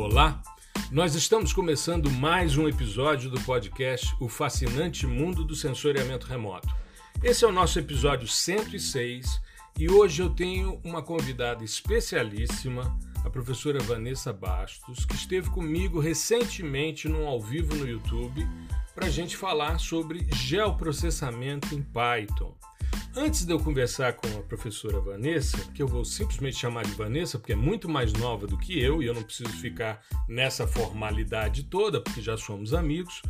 Olá, nós estamos começando mais um episódio do podcast O Fascinante Mundo do Sensoriamento Remoto. Esse é o nosso episódio 106 e hoje eu tenho uma convidada especialíssima, a professora Vanessa Bastos, que esteve comigo recentemente num ao vivo no YouTube para a gente falar sobre geoprocessamento em Python. Antes de eu conversar com a professora Vanessa, que eu vou simplesmente chamar de Vanessa, porque é muito mais nova do que eu e eu não preciso ficar nessa formalidade toda, porque já somos amigos,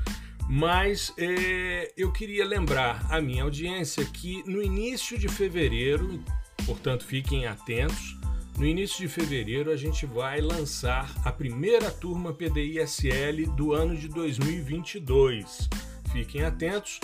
mas é, eu queria lembrar a minha audiência que no início de fevereiro, portanto fiquem atentos, no início de fevereiro a gente vai lançar a primeira turma PDI-SL do ano de 2022. Fiquem atentos,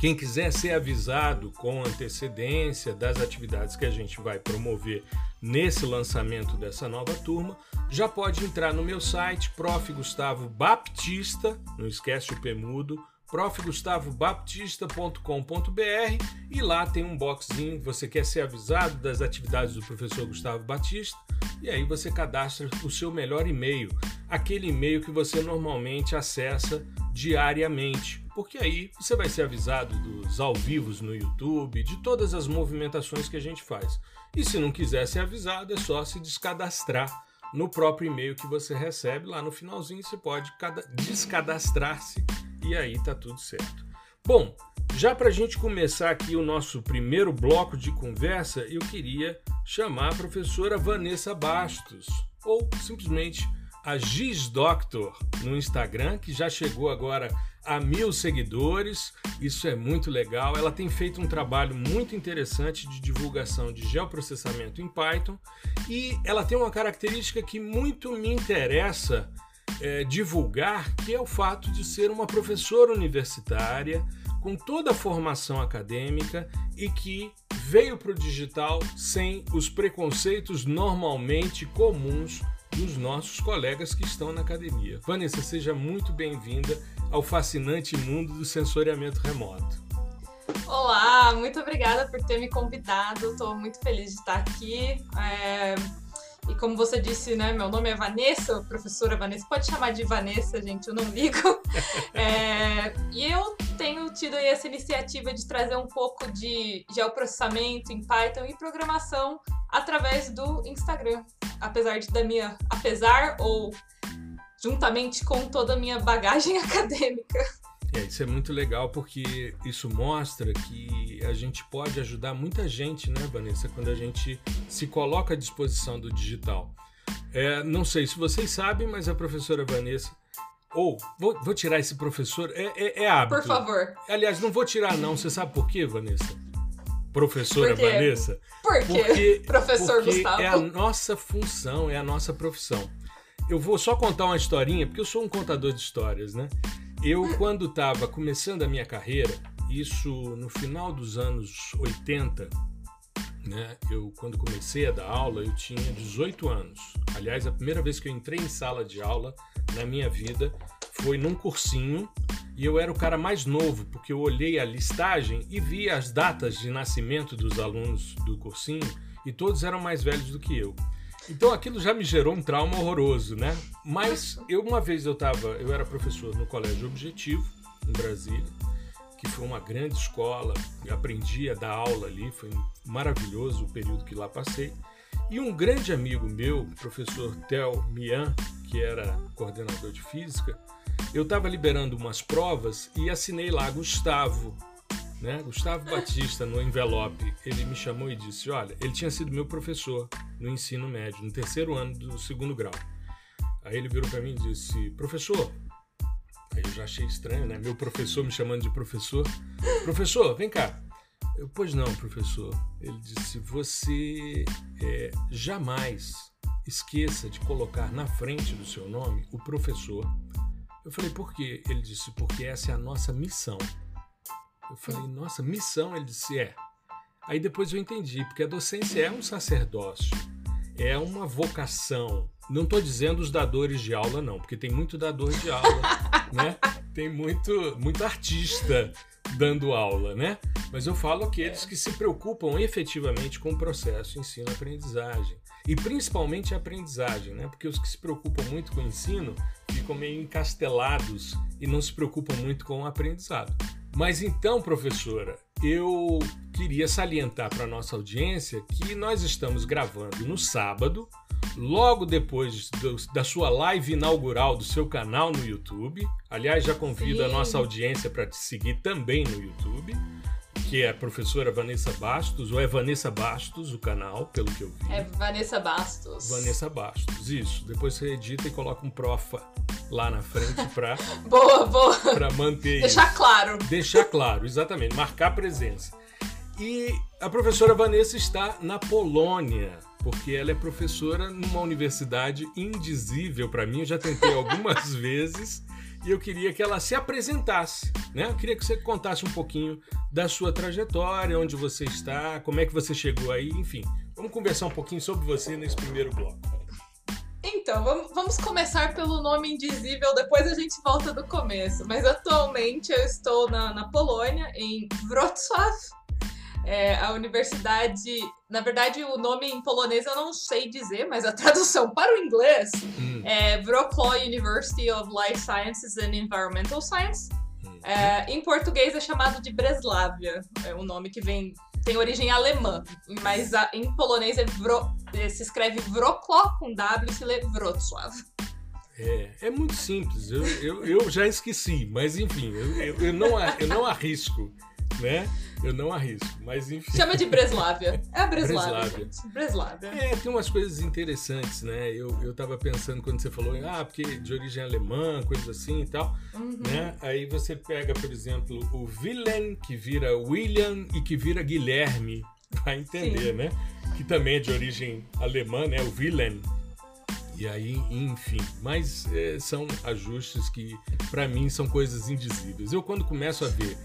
quem quiser ser avisado com antecedência das atividades que a gente vai promover nesse lançamento dessa nova turma, já pode entrar no meu site, Prof. Gustavo Baptista, não esquece o P mudo, profgustavobaptista.com.br e lá tem um boxzinho, você quer ser avisado das atividades do professor Gustavo Batista, e aí você cadastra o seu melhor e-mail, aquele e-mail que você normalmente acessa diariamente, porque aí você vai ser avisado dos ao vivos no YouTube, de todas as movimentações que a gente faz. E se não quiser ser avisado, é só se descadastrar no próprio e-mail que você recebe. Lá no finalzinho você pode descadastrar-se e aí tá tudo certo. Bom, já para a gente começar aqui o nosso primeiro bloco de conversa, eu queria chamar a professora Vanessa Bastos, ou simplesmente a Giz Doctor no Instagram, que já chegou agora a mil seguidores. Isso é muito legal. Ela tem feito um trabalho muito interessante de divulgação de geoprocessamento em Python e ela tem uma característica que muito me interessa é, divulgar, que é o fato de ser uma professora universitária com toda a formação acadêmica e que veio para o digital sem os preconceitos normalmente comuns dos nossos colegas que estão na academia. Vanessa, seja muito bem-vinda ao fascinante mundo do sensoriamento remoto. Olá, muito obrigada por ter me convidado. Estou muito feliz de estar aqui. É... E como você disse, né, meu nome é Vanessa, professora Vanessa. Pode chamar de Vanessa, gente, eu não ligo. É... E eu tenho tido essa iniciativa de trazer um pouco de geoprocessamento em Python e programação através do Instagram apesar de, da minha. Apesar ou juntamente com toda a minha bagagem acadêmica. É, isso é muito legal porque isso mostra que a gente pode ajudar muita gente, né, Vanessa, quando a gente se coloca à disposição do digital. É, não sei se vocês sabem, mas a professora Vanessa. Ou, vou, vou tirar esse professor, é, é, é hábito. Por favor. Aliás, não vou tirar, não. Você sabe por quê, Vanessa? Professora Por Vanessa? Por quê? Porque, Professor porque Gustavo. É a nossa função, é a nossa profissão. Eu vou só contar uma historinha, porque eu sou um contador de histórias, né? Eu, quando estava começando a minha carreira, isso no final dos anos 80, né? Eu, quando comecei a dar aula, eu tinha 18 anos. Aliás, a primeira vez que eu entrei em sala de aula na minha vida foi num cursinho e eu era o cara mais novo, porque eu olhei a listagem e vi as datas de nascimento dos alunos do cursinho e todos eram mais velhos do que eu. Então aquilo já me gerou um trauma horroroso, né? Mas eu uma vez eu tava, eu era professor no Colégio Objetivo, em Brasília, que foi uma grande escola, aprendi a dar aula ali, foi maravilhoso o período que lá passei. E um grande amigo meu, professor Tel Mian, que era coordenador de física, eu estava liberando umas provas e assinei lá Gustavo, né? Gustavo Batista no envelope. Ele me chamou e disse: Olha, ele tinha sido meu professor no ensino médio, no terceiro ano do segundo grau. Aí ele virou para mim e disse: Professor, aí eu já achei estranho, né? Meu professor me chamando de professor. Professor, vem cá. Eu, pois não, professor. Ele disse: Você é, jamais esqueça de colocar na frente do seu nome o professor. Eu falei, por quê? Ele disse, porque essa é a nossa missão. Eu falei, nossa, missão? Ele disse, é. Aí depois eu entendi, porque a docência é um sacerdócio, é uma vocação. Não estou dizendo os dadores de aula, não, porque tem muito dador de aula, né? Tem muito, muito artista dando aula, né? mas eu falo aqueles que se preocupam efetivamente com o processo ensino-aprendizagem. E principalmente a aprendizagem, né? Porque os que se preocupam muito com o ensino ficam meio encastelados e não se preocupam muito com o aprendizado. Mas então, professora, eu queria salientar para a nossa audiência que nós estamos gravando no sábado, logo depois do, da sua live inaugural do seu canal no YouTube. Aliás, já convido Sim. a nossa audiência para te seguir também no YouTube que é a professora Vanessa Bastos, ou é Vanessa Bastos o canal, pelo que eu vi. É Vanessa Bastos. Vanessa Bastos, isso. Depois você edita e coloca um profa lá na frente para boa, boa. Para manter Deixar isso. claro. Deixar claro, exatamente, marcar presença. E a professora Vanessa está na Polônia, porque ela é professora numa universidade indizível para mim. Eu já tentei algumas vezes e eu queria que ela se apresentasse, né? Eu queria que você contasse um pouquinho da sua trajetória, onde você está, como é que você chegou aí, enfim. Vamos conversar um pouquinho sobre você nesse primeiro bloco. Então, vamos começar pelo nome indizível, depois a gente volta do começo. Mas atualmente eu estou na, na Polônia, em Wrocław, é, a universidade. Na verdade, o nome em polonês eu não sei dizer, mas a tradução para o inglês hum. é Wrocław University of Life Sciences and Environmental Science. É, em português é chamado de Breslávia, é um nome que vem tem origem alemã, mas a, em polonês é Wro, é, se escreve Wrocław com W e se lê Wrocław. É, é muito simples, eu, eu, eu já esqueci, mas enfim, eu, eu, eu, não, eu não arrisco, né? Eu não arrisco, mas enfim. Chama de Breslávia. É a Breslávia. Breslávia. É, tem umas coisas interessantes, né? Eu, eu tava pensando quando você falou, ah, porque de origem alemã, coisas assim e tal, uhum. né? Aí você pega, por exemplo, o Wilhelm, que vira William e que vira Guilherme, vai entender, Sim. né? Que também é de origem alemã, né? O Wilhelm. E aí, enfim, mas é, são ajustes que, para mim, são coisas indizíveis. Eu, quando começo a ver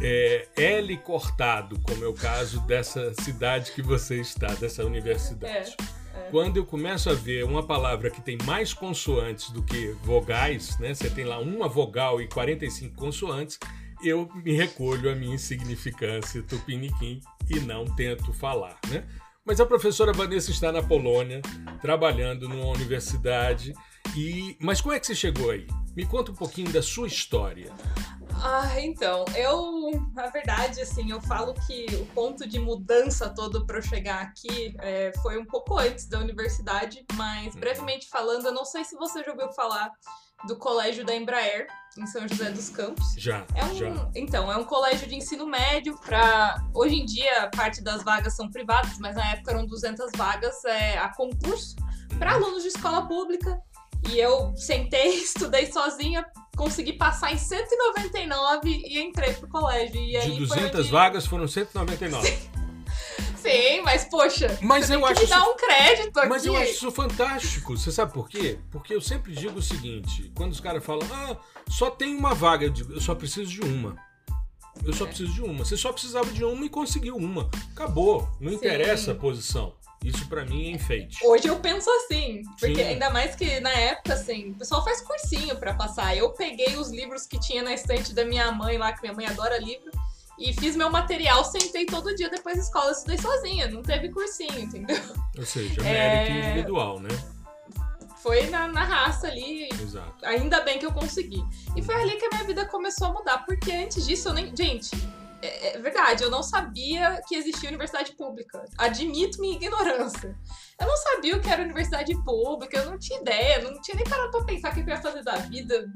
é, L cortado, como é o caso dessa cidade que você está, dessa universidade. É, é. Quando eu começo a ver uma palavra que tem mais consoantes do que vogais, né? Você tem lá uma vogal e 45 consoantes, eu me recolho a minha insignificância tupiniquim e não tento falar, né? Mas a professora Vanessa está na Polônia, trabalhando numa universidade. E mas como é que você chegou aí? Me conta um pouquinho da sua história. Ah, então, eu, na verdade, assim, eu falo que o ponto de mudança todo para eu chegar aqui é, foi um pouco antes da universidade, mas uhum. brevemente falando, eu não sei se você já ouviu falar do colégio da Embraer em São José dos Campos. Já. É um, já. Então, é um colégio de ensino médio para hoje em dia parte das vagas são privadas, mas na época eram 200 vagas é, a concurso para uhum. alunos de escola pública. E eu sentei, estudei sozinha consegui passar em 199 e entrei pro colégio. E de 200 onde... vagas foram 199. Sim. Sim, mas poxa, mas eu acho me dá um crédito aqui. Mas eu acho isso fantástico. Você sabe por quê? Porque eu sempre digo o seguinte: quando os caras falam, ah, só tem uma vaga, eu digo, eu só preciso de uma. Eu só é. preciso de uma. Você só precisava de uma e conseguiu uma. Acabou. Não Sim. interessa a posição. Isso para mim é enfeite. Hoje eu penso assim, porque Sim. ainda mais que na época, assim, o pessoal faz cursinho para passar. Eu peguei os livros que tinha na estante da minha mãe lá, que minha mãe adora livro, e fiz meu material, sentei todo dia depois da escola, estudei sozinha, não teve cursinho, entendeu? Ou seja, mérito é... individual, né? Foi na, na raça ali. Exato. Ainda bem que eu consegui. E foi ali que a minha vida começou a mudar, porque antes disso eu nem. Gente, é, é, verdade, eu não sabia que existia universidade pública. Admito minha ignorância. Eu não sabia o que era universidade pública, eu não tinha ideia, não tinha nem parado pra pensar o que eu ia fazer da vida.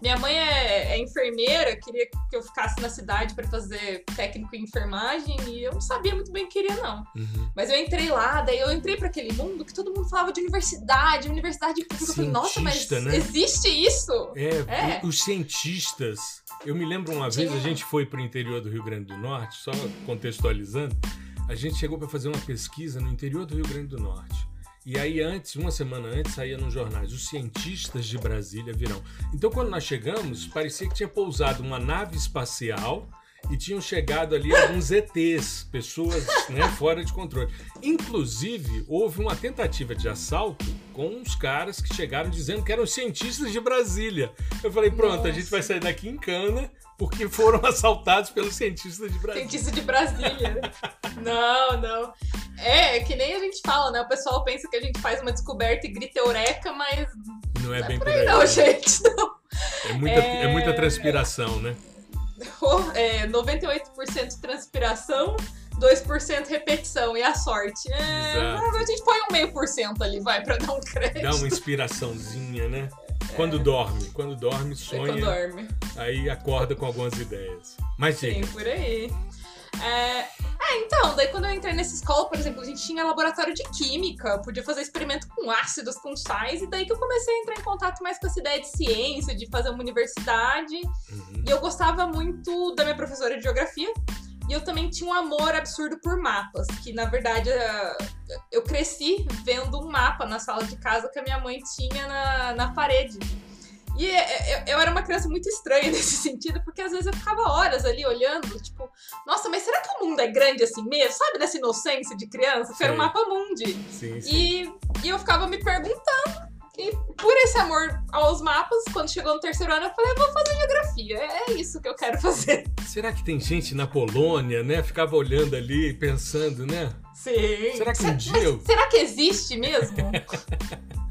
Minha mãe é, é enfermeira, queria que eu ficasse na cidade para fazer técnico em enfermagem e eu não sabia muito bem o que queria, não. Uhum. Mas eu entrei lá, daí eu entrei para aquele mundo que todo mundo falava de universidade, universidade pública. Cientista, eu falei, nossa, mas né? existe isso? É, é, os cientistas. Eu me lembro uma vez, a gente foi para o interior do Rio Grande do Norte, só contextualizando, a gente chegou para fazer uma pesquisa no interior do Rio Grande do Norte. E aí antes, uma semana antes, saía nos jornais, os cientistas de Brasília virão. Então quando nós chegamos, parecia que tinha pousado uma nave espacial e tinham chegado ali alguns ETs, pessoas né, fora de controle. Inclusive, houve uma tentativa de assalto com uns caras que chegaram dizendo que eram cientistas de Brasília. Eu falei, pronto, Nossa. a gente vai sair daqui em cana porque foram assaltados pelos cientistas de Brasília. Cientista de Brasília. não, não. É, que nem a gente fala, né? O pessoal pensa que a gente faz uma descoberta e grita eureka, mas. Não é não bem é por por aí. aí, não, né? gente. Não. É muita, É- é muita transpiração, né? É, 98% transpiração, 2% repetição. E a sorte? É, a gente põe um meio por cento ali, vai, pra dar um crédito. Dá uma inspiraçãozinha, né? Quando dorme, quando dorme, É sonha, quando dorme. aí acorda com algumas ideias. Mas Sim, diga, por aí. É, é, então, daí quando eu entrei nessa escola, por exemplo, a gente tinha laboratório de química, podia fazer experimento com ácidos, com sais, e daí que eu comecei a entrar em contato mais com essa ideia de ciência, de fazer uma universidade. Uhum. E eu gostava muito da minha professora de geografia. E eu também tinha um amor absurdo por mapas, que na verdade eh, eu cresci vendo um mapa na sala de casa que a minha mãe tinha na, na parede. E eh, eu, eu era uma criança muito estranha nesse sentido, porque às vezes eu ficava horas ali olhando, tipo, nossa, mas será que o mundo é grande assim mesmo? Sabe, nessa inocência de criança? Que era um mapa mundi. sim, sim. E, e eu ficava me perguntando. E por esse amor aos mapas, quando chegou no terceiro ano, eu falei, eu vou fazer geografia. É isso que eu quero fazer. Será que tem gente na Polônia, né? Ficava olhando ali, pensando, né? Sim. Será que um Se- dia mas eu- Será que existe mesmo?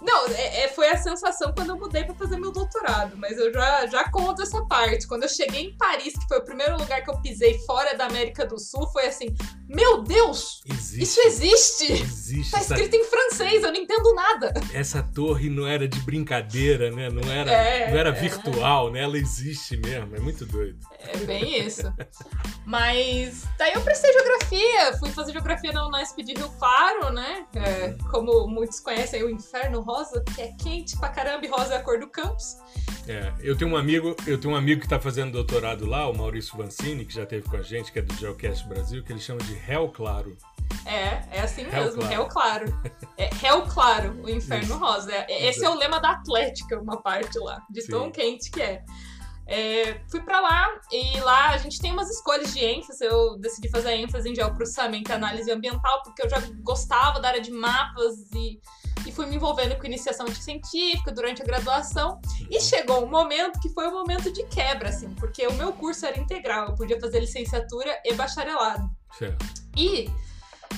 Não, é, é- foi a sensação quando eu mudei pra fazer meu doutorado, mas eu já, já conto essa parte. Quando eu cheguei em Paris, que foi o primeiro lugar que eu pisei fora da América do Sul, foi assim: Meu Deus! Existe. Isso existe! Existe Tá essa, escrito em francês, eu não entendo nada. essa torre não era de brincadeira, né? Não era, É, não era é. virtual, né? Ela existe mesmo. É muito doido. É bem isso. Mas daí eu prestei geografia, fui fazer geografia na Unesp de Rio Claro, né? É, como muitos conhecem, o Inferno Rosa, que é quente pra caramba e rosa é a cor do campus. É, eu tenho um amigo, eu tenho um amigo que está fazendo doutorado lá, o Maurício Vancini, que já esteve com a gente, que é do Geocast Brasil, que ele chama de Réu Claro. É, é assim Réu mesmo, Claro. Réu Claro. É Réu Claro, o Inferno Isso. Rosa. É- esse é o lema da Atlética, uma parte lá, de tão Sim. quente que é. É, fui pra lá e lá a gente tem umas escolhas de ênfase. Eu decidi fazer ênfase em geoprocessamento e análise ambiental, porque eu já gostava da área de mapas e, e fui me envolvendo com iniciação científica durante a graduação. E chegou um momento que foi um momento de quebra, assim, porque o meu curso era integral, eu podia fazer licenciatura e bacharelado. Certo. E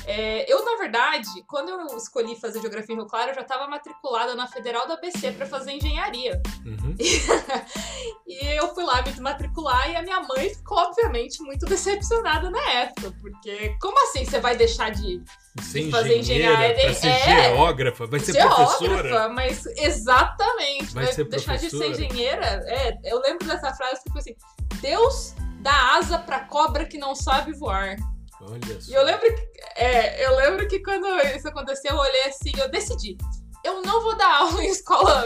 é, eu, na verdade, quando eu escolhi fazer geografia em Rio Claro, eu já estava matriculada na Federal da ABC para fazer engenharia. Uhum. E eu fui lá me matricular e a minha mãe ficou, obviamente, muito decepcionada na época. Porque, como assim você vai deixar de Ser fazer engenharia, pra ser é. geógrafa, vai ser professora. geógrafa? Mas exatamente, Vai vai, ser deixar de ser professora. engenheira? É, eu lembro dessa frase que foi assim: Deus dá asa pra cobra que não sabe voar. Olha só. E eu lembro que, é, eu lembro que quando isso aconteceu, eu olhei assim, eu decidi. Eu não vou dar aula em escola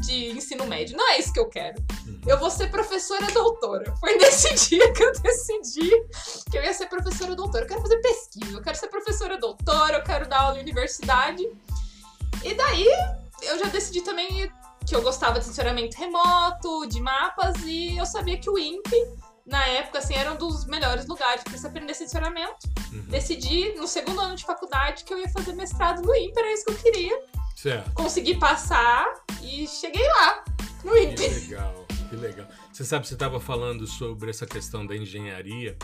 de ensino médio. Não é isso que eu quero. Uhum. Eu vou ser professora doutora. Foi nesse dia que eu decidi que eu ia ser professora doutora. Eu quero fazer pesquisa, eu quero ser professora doutora, eu quero dar aula em universidade. E daí eu já decidi também que eu gostava de sensoramento remoto, de mapas, e eu sabia que o INPE, na época, assim, era um dos melhores lugares para se aprender sensoramento Uhum. decidi no segundo ano de faculdade que eu ia fazer mestrado no INPE, era isso que eu queria. Certo. Consegui passar e cheguei lá, no Que INPE. legal, que legal. Você sabe, você estava falando sobre essa questão da engenharia.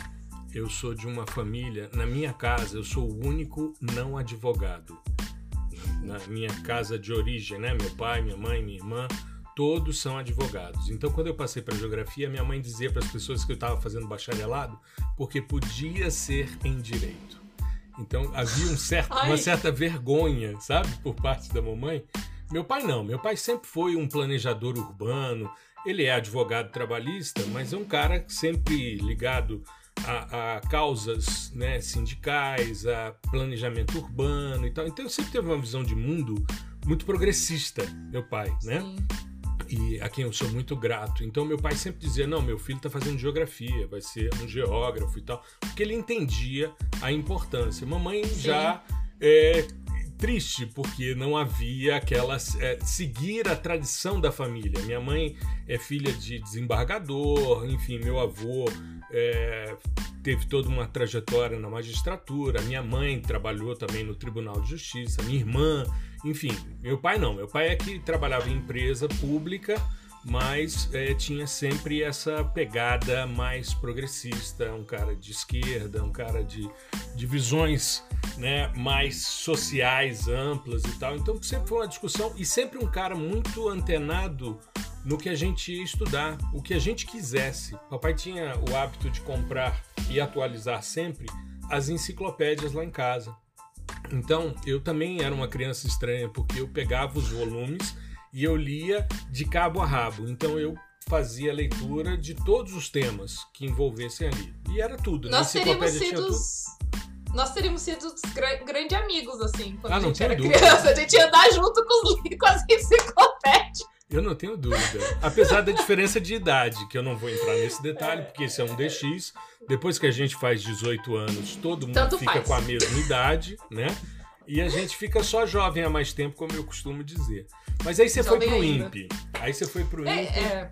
Eu sou de uma família, na minha casa, eu sou o único não advogado. Na minha casa de origem, né? Meu pai, minha mãe, minha irmã, todos são advogados. Então, quando eu passei para geografia, minha mãe dizia para as pessoas que eu estava fazendo bacharelado, porque podia ser em direito. Então, havia um certo, uma certa vergonha, sabe, por parte da mamãe. Meu pai não, meu pai sempre foi um planejador urbano. Ele é advogado trabalhista, mas é um cara sempre ligado a, a causas né, sindicais, a planejamento urbano e tal. Então, sempre teve uma visão de mundo muito progressista, meu pai, né? Sim. E a quem eu sou muito grato. Então meu pai sempre dizia: "Não, meu filho está fazendo geografia, vai ser um geógrafo e tal", porque ele entendia a importância. Mamãe já é triste porque não havia aquela é, seguir a tradição da família. Minha mãe é filha de desembargador, enfim, meu avô é, teve toda uma trajetória na magistratura. Minha mãe trabalhou também no Tribunal de Justiça. Minha irmã enfim, meu pai não. Meu pai é que trabalhava em empresa pública, mas é, tinha sempre essa pegada mais progressista, um cara de esquerda, um cara de, de visões né, mais sociais, amplas e tal. Então sempre foi uma discussão e sempre um cara muito antenado no que a gente ia estudar, o que a gente quisesse. Papai tinha o hábito de comprar e atualizar sempre as enciclopédias lá em casa. Então, eu também era uma criança estranha, porque eu pegava os volumes e eu lia de cabo a rabo. Então eu fazia leitura de todos os temas que envolvessem ali. E era tudo. Nós teríamos sido nós teríamos sido grandes amigos, assim, quando ah, a gente era dúvida. criança. A gente ia andar junto com, os, com as enciclopédias. Eu não tenho dúvida. Apesar da diferença de idade, que eu não vou entrar nesse detalhe, porque esse é um DX. Depois que a gente faz 18 anos, todo mundo Tanto fica faz. com a mesma idade, né? E a gente fica só jovem há mais tempo, como eu costumo dizer. Mas aí você Jovem foi pro ainda. INPE. Aí você foi pro É, INPE. é.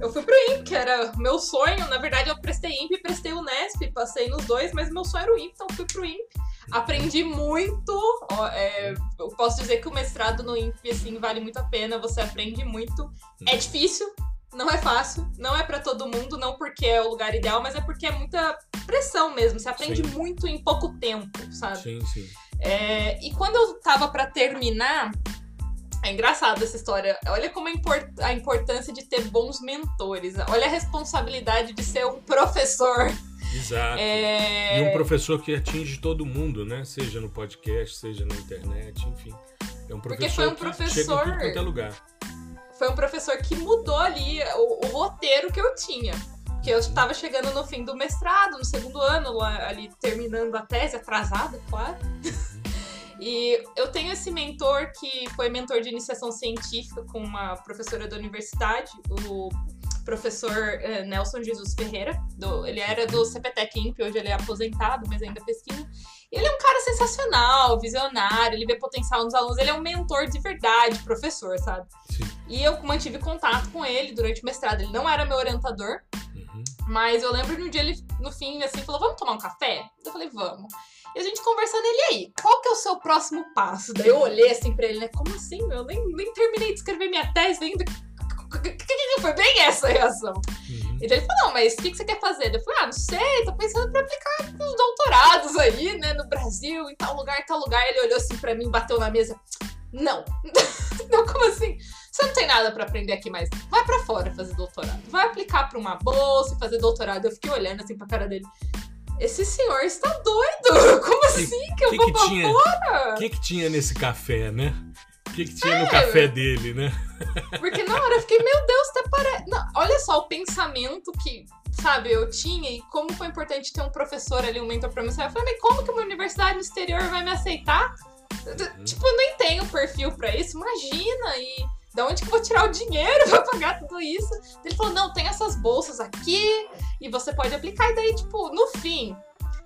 Eu fui pro INPE, que era meu sonho. Na verdade, eu prestei INPE e prestei o NESP, passei nos dois, mas meu sonho era o INPE, então fui pro INPE. Aprendi muito. ó, é, eu posso dizer que o mestrado no INPE, assim, vale muito a pena. Você aprende muito. É difícil, não é fácil, não é pra todo mundo, não porque é o lugar ideal, mas é porque é muita pressão mesmo. Você aprende Sim. muito em pouco tempo, sabe? Sim, sim. É, e quando eu tava pra terminar, é engraçado essa história. Olha como é a importância de ter bons mentores. Olha a responsabilidade de ser um professor. Exato. É, E um professor que atinge todo mundo, né? Seja no podcast, seja na internet, enfim. É um Porque professor foi um que chega em professor- é lugar. Foi um professor que mudou ali o, o roteiro que eu tinha. Que eu estava chegando no fim do mestrado, no segundo ano, lá, ali terminando a tese, atrasada, claro. E eu tenho esse mentor que foi mentor de iniciação científica com uma professora da universidade, o professor eh, Nelson Jesus Ferreira. do- ele era do CPTEC INPE, hoje ele é aposentado, mas ainda pesquisa. E ele é um cara sensacional, visionário, ele vê potencial nos alunos, ele é um mentor de verdade, professor, sabe? Sim. E eu mantive contato com ele durante o mestrado. Ele não era meu orientador, Uhum. mas eu lembro no dia ele, no fim, assim, falou: vamos tomar um café? Eu falei, vamos. E a gente conversando, ele aí, qual que é o seu próximo passo? Daí eu olhei assim pra ele, né? Como assim, meu? Nem, nem terminei de escrever minha tese ainda. Foi bem essa a reação. Uhum. E daí ele falou, não, mas o que, que você quer fazer? Eu falei, ah, não sei, tô pensando pra aplicar pros doutorados aí, né, no Brasil, em tal lugar, em tal lugar. Ele olhou assim pra mim, bateu na mesa. Não. não, como assim? Você não tem nada pra aprender aqui mais. Vai pra fora fazer doutorado. Vai aplicar pra uma bolsa e fazer doutorado. Eu fiquei olhando assim pra cara dele. Esse senhor está doido! Como assim que eu que vou que pra tinha? fora? O que, que tinha nesse café, né? O que, que tinha É. no café dele, né? Porque na hora eu fiquei, meu Deus, até parece. Não, olha só o pensamento que, sabe, eu tinha e como foi importante ter um professor ali, um mentor pra mim. Eu falei, mas como que uma universidade no exterior vai me aceitar? Uhum. Tipo, eu nem tenho perfil pra isso, imagina! E da onde que eu vou tirar o dinheiro pra pagar tudo isso? Ele falou, não, tem essas bolsas aqui e você pode aplicar. E daí, tipo, no fim,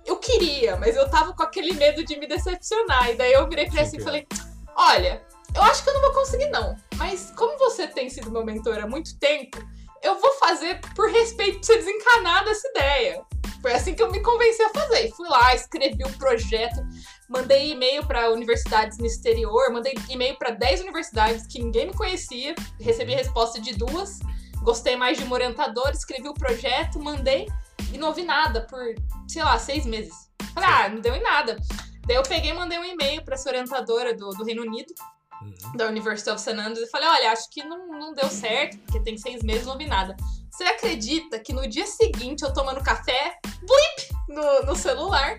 eu queria, mas eu tava com aquele medo de me decepcionar. E daí eu virei pra ele assim e falei, olha, eu acho que eu não vou conseguir, não. Mas como você tem sido meu mentor há muito tempo, eu vou fazer por respeito pra você desencanar dessa ideia. Foi assim que eu me convenci a fazer. E Fui lá, escrevi um projeto, mandei e-mail para universidades no exterior, mandei e-mail para 10 universidades que ninguém me conhecia, recebi resposta de duas, gostei mais de uma orientadora, escrevi o projeto, mandei e não ouvi nada por, sei lá, seis meses. Falei, ah, não deu em nada. Daí eu peguei e mandei um e-mail para essa orientadora do, do Reino Unido, Uhum. da University of St. Andrews e falei, olha, acho que não, não deu certo, porque tem seis meses não vi nada. Você acredita que no dia seguinte eu tomando café, blip, no, no celular,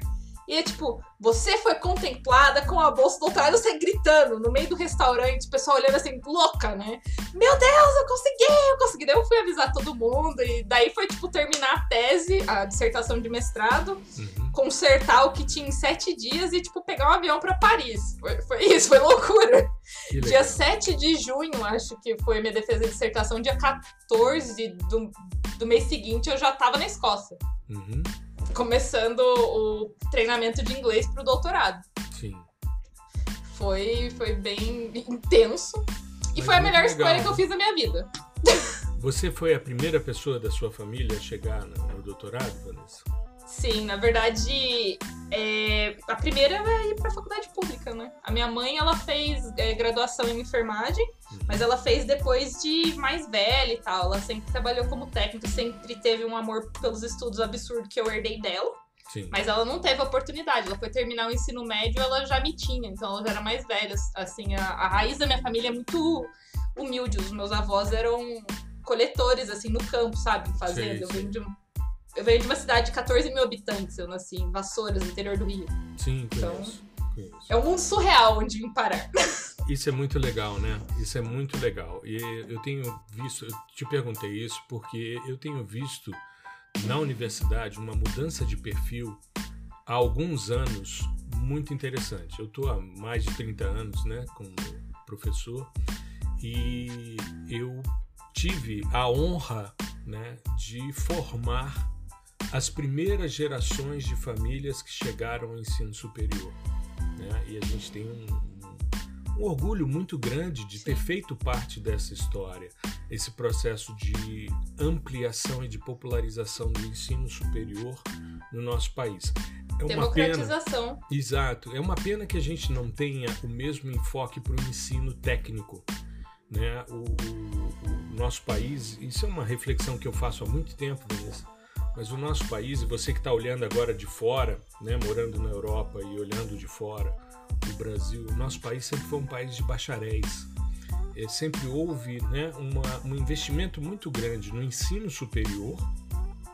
e é tipo, você foi contemplada com a bolsa do doutorado, você gritando no meio do restaurante, o pessoal olhando assim, louca, né? Meu Deus, eu consegui, eu consegui. Daí eu fui avisar todo mundo, e daí foi, tipo, terminar a tese, a dissertação de mestrado, Uhum. consertar o que tinha em sete dias e, tipo, pegar um avião pra Paris. Foi, foi isso, foi loucura. Dia legal. 7 de junho, acho que foi minha defesa de dissertação. Dia 14 do, do mês seguinte, eu já tava na Escócia. Uhum. Começando o treinamento de inglês pro doutorado. Sim. Foi, foi bem intenso. E Mas foi a melhor legal, escolha que eu fiz na minha vida. Você foi a primeira pessoa da sua família a chegar no doutorado, Vanessa? Sim, na verdade, é, a primeira é ir pra faculdade pública, né? A minha mãe, ela fez é, graduação em enfermagem Uhum. Mas ela fez depois de mais velha e tal. Ela sempre trabalhou como técnica, sempre teve um amor pelos estudos absurdo que eu herdei dela. Sim. Mas ela não teve oportunidade. Ela foi terminar o ensino médio, ela já me tinha, então ela já era mais velha. Assim, a, a raiz da minha família é muito humilde. Os meus avós eram coletores, assim, no campo, sabe? Fazenda. Eu venho de eu venho de uma cidade de 14 mil habitantes. Eu nasci em Vassouras, no interior do Rio. Sim, então, conheço, conheço. É um mundo surreal onde vim parar. Isso é muito legal, né? Isso é muito legal. E eu tenho visto, eu te perguntei isso porque eu tenho visto na universidade uma mudança de perfil há alguns anos muito interessante. Eu estou há mais de 30 anos, né, como professor, e eu tive a honra, né, de formar as primeiras gerações de famílias que chegaram ao ensino superior. Né? E a gente tem um, um orgulho muito grande de ter feito parte dessa história, esse processo de ampliação e de popularização do ensino superior no nosso país. É uma Democratização. Pena, exato. É uma pena que a gente não tenha o mesmo enfoque para o ensino técnico. Né? O, o, o, nosso país, isso é uma reflexão que eu faço há muito tempo, Vanessa mas o nosso país, e você que está olhando agora de fora, né, morando na Europa e olhando de fora o Brasil, o nosso país sempre foi um país de bacharéis. É, sempre houve né, uma, um investimento muito grande no ensino superior,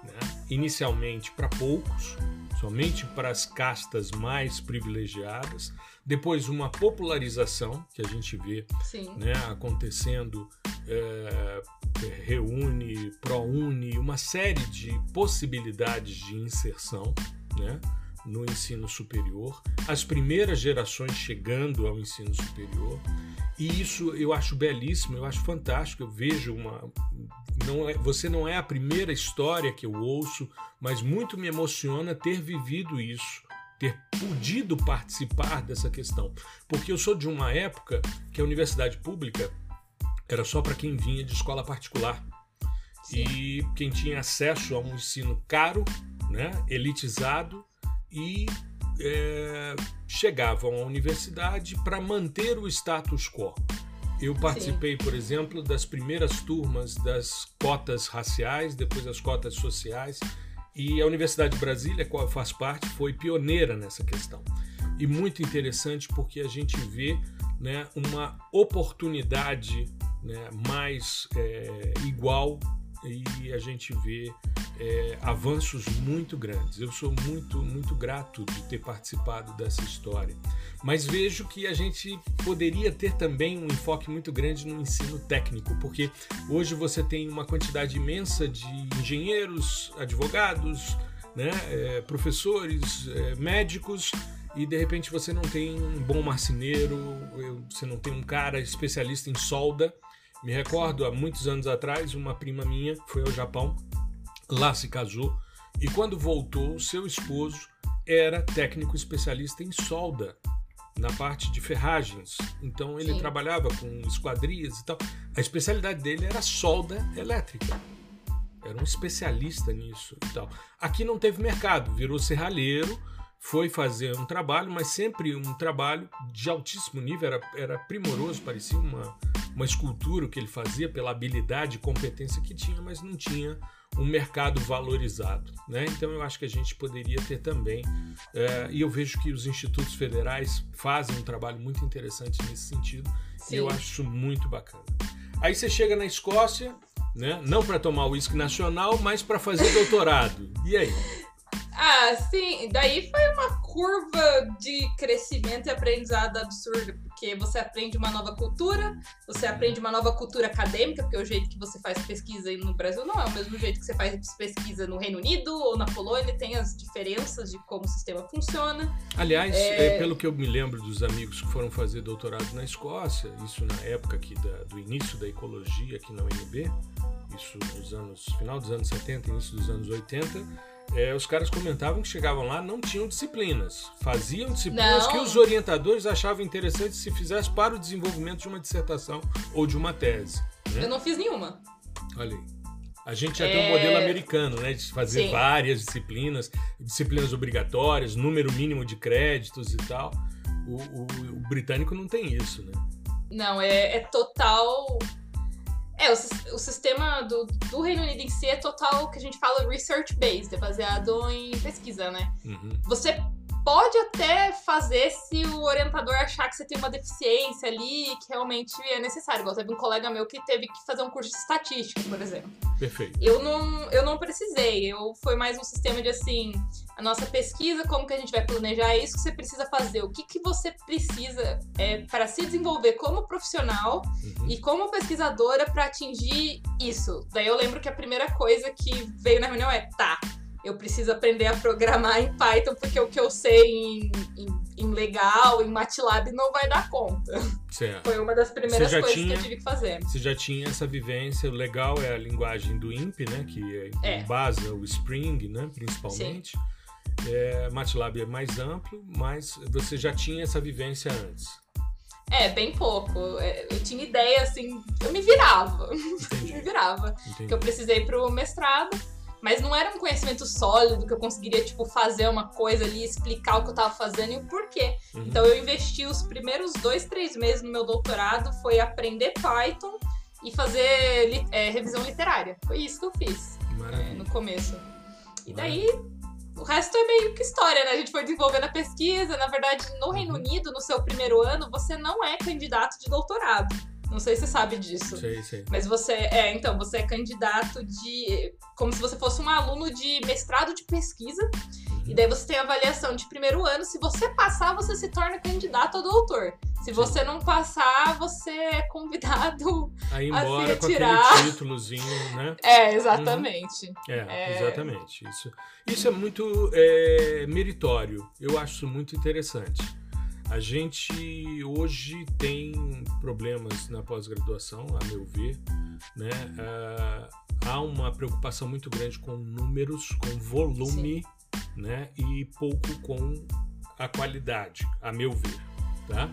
né, inicialmente para poucos, somente para as castas mais privilegiadas, depois uma popularização que a gente vê né, acontecendo é, reúne, proune uma série de possibilidades de inserção né, no ensino superior, as primeiras gerações chegando ao ensino superior. E isso eu acho belíssimo, eu acho fantástico. Eu vejo uma. Não é, você não é a primeira história que eu ouço, mas muito me emociona ter vivido isso, ter podido participar dessa questão. Porque eu sou de uma época que a universidade pública era só para quem vinha de escola particular. Sim. E quem tinha acesso a um ensino caro, né, elitizado, e é, chegavam à universidade para manter o status quo. Eu participei, Sim. por exemplo, das primeiras turmas das cotas raciais, depois das cotas sociais, e a Universidade de Brasília, qual faz parte, foi pioneira nessa questão. E muito interessante porque a gente vê né, uma oportunidade né, mais é, igual e a gente vê é, avanços muito grandes. Eu sou muito, muito grato de ter participado dessa história. Mas vejo que a gente poderia ter também um enfoque muito grande no ensino técnico, porque hoje você tem uma quantidade imensa de engenheiros, advogados, né, é, professores, é, médicos e de repente você não tem um bom marceneiro, você não tem um cara especialista em solda me recordo, há muitos anos atrás, uma prima minha foi ao Japão, lá se casou, e quando voltou, seu esposo era técnico especialista em solda, na parte de ferragens. Então ele Sim. trabalhava com esquadrias e tal. A especialidade dele era solda elétrica. Era um especialista nisso e tal. Aqui não teve mercado, virou serralheiro, foi fazer um trabalho, mas sempre um trabalho de altíssimo nível, era, era primoroso, parecia uma, uma escultura que ele fazia pela habilidade e competência que tinha, mas não tinha um mercado valorizado. Né? Então eu acho que a gente poderia ter também, é, e eu vejo que os institutos federais fazem um trabalho muito interessante nesse sentido, Sim. e eu acho isso muito bacana. Aí você chega na Escócia, né? não para tomar o uísque nacional, mas para fazer doutorado. E aí? Ah, sim. Daí foi uma curva de crescimento e aprendizado absurda, porque você aprende uma nova cultura, você aprende uma nova cultura acadêmica, porque o jeito que você faz pesquisa no Brasil não é o mesmo jeito que você faz pesquisa no Reino Unido ou na Polônia, tem as diferenças de como o sistema funciona. Aliás, é... É, pelo que eu me lembro dos amigos que foram fazer doutorado na Escócia, isso na época aqui da, do início da ecologia aqui na UNB, isso nos anos final dos anos 70, início dos anos 80, é, os caras comentavam que chegavam lá não tinham disciplinas. Faziam disciplinas não. que os orientadores achavam interessantes se fizesse para o desenvolvimento de uma dissertação ou de uma tese. Né? Eu não fiz nenhuma. Olha aí. A gente já é... tem um modelo americano, né? De fazer Sim. várias disciplinas, disciplinas obrigatórias, número mínimo de créditos e tal. O, o, o britânico não tem isso, né? Não, é, é total. É, o, o sistema do, do Reino Unido em si é total que a gente fala research-based, é baseado em pesquisa, né? Uhum. Você pode até fazer se o orientador achar que você tem uma deficiência ali que realmente é necessário. Igual teve um colega meu que teve que fazer um curso de estatística, por exemplo. Perfeito. Eu não, eu não precisei. Eu foi mais um sistema de assim, a nossa pesquisa, como que a gente vai planejar, é isso que você precisa fazer. O que, que você precisa é, para se desenvolver como profissional Uhum. e como pesquisadora para atingir isso. Daí eu lembro que a primeira coisa que veio na reunião é, tá, eu preciso aprender a programar em Python porque o que eu sei em, em, em legal, em MATLAB, não vai dar conta. Certo. Foi uma das primeiras coisas que tinha- eu tive que fazer. Você já tinha essa vivência, o legal é a linguagem do IMP, né? Que é, É. embasa o Spring, né? Principalmente. É, MATLAB é mais amplo, mas você já tinha essa vivência antes. É, bem pouco. É, Eu tinha ideia, assim, eu me virava. Entendi. me virava. entendi. Que eu precisei pro mestrado, mas não era um conhecimento sólido que eu conseguiria, tipo, fazer uma coisa ali, explicar o que eu tava fazendo e o porquê. Uhum. Então eu investi os primeiros dois, três meses no meu doutorado, foi aprender Python e fazer é, revisão literária. Foi isso que eu fiz é, no começo. E daí, o resto é meio que história, né? A gente foi desenvolvendo a pesquisa. Na verdade, no Reino. Unido, no seu primeiro ano, você não é candidato de doutorado. Não sei se você sabe disso. Sei, sei. Mas você é, então, você é candidato de. Como se você fosse um aluno de mestrado de pesquisa. Uhum. E daí você tem avaliação de primeiro ano. Se você passar, você se torna candidato a doutor. Se você não passar, você é convidado. A se embora com retirar. aquele títulozinho, né? É, exatamente. É, É. exatamente. Isso, isso é muito é, meritório. Eu acho muito interessante. A gente hoje tem problemas na pós-graduação, a meu ver. Né? Ah, há uma preocupação muito grande com números, com volume, né? e pouco com a qualidade, a meu ver. Tá?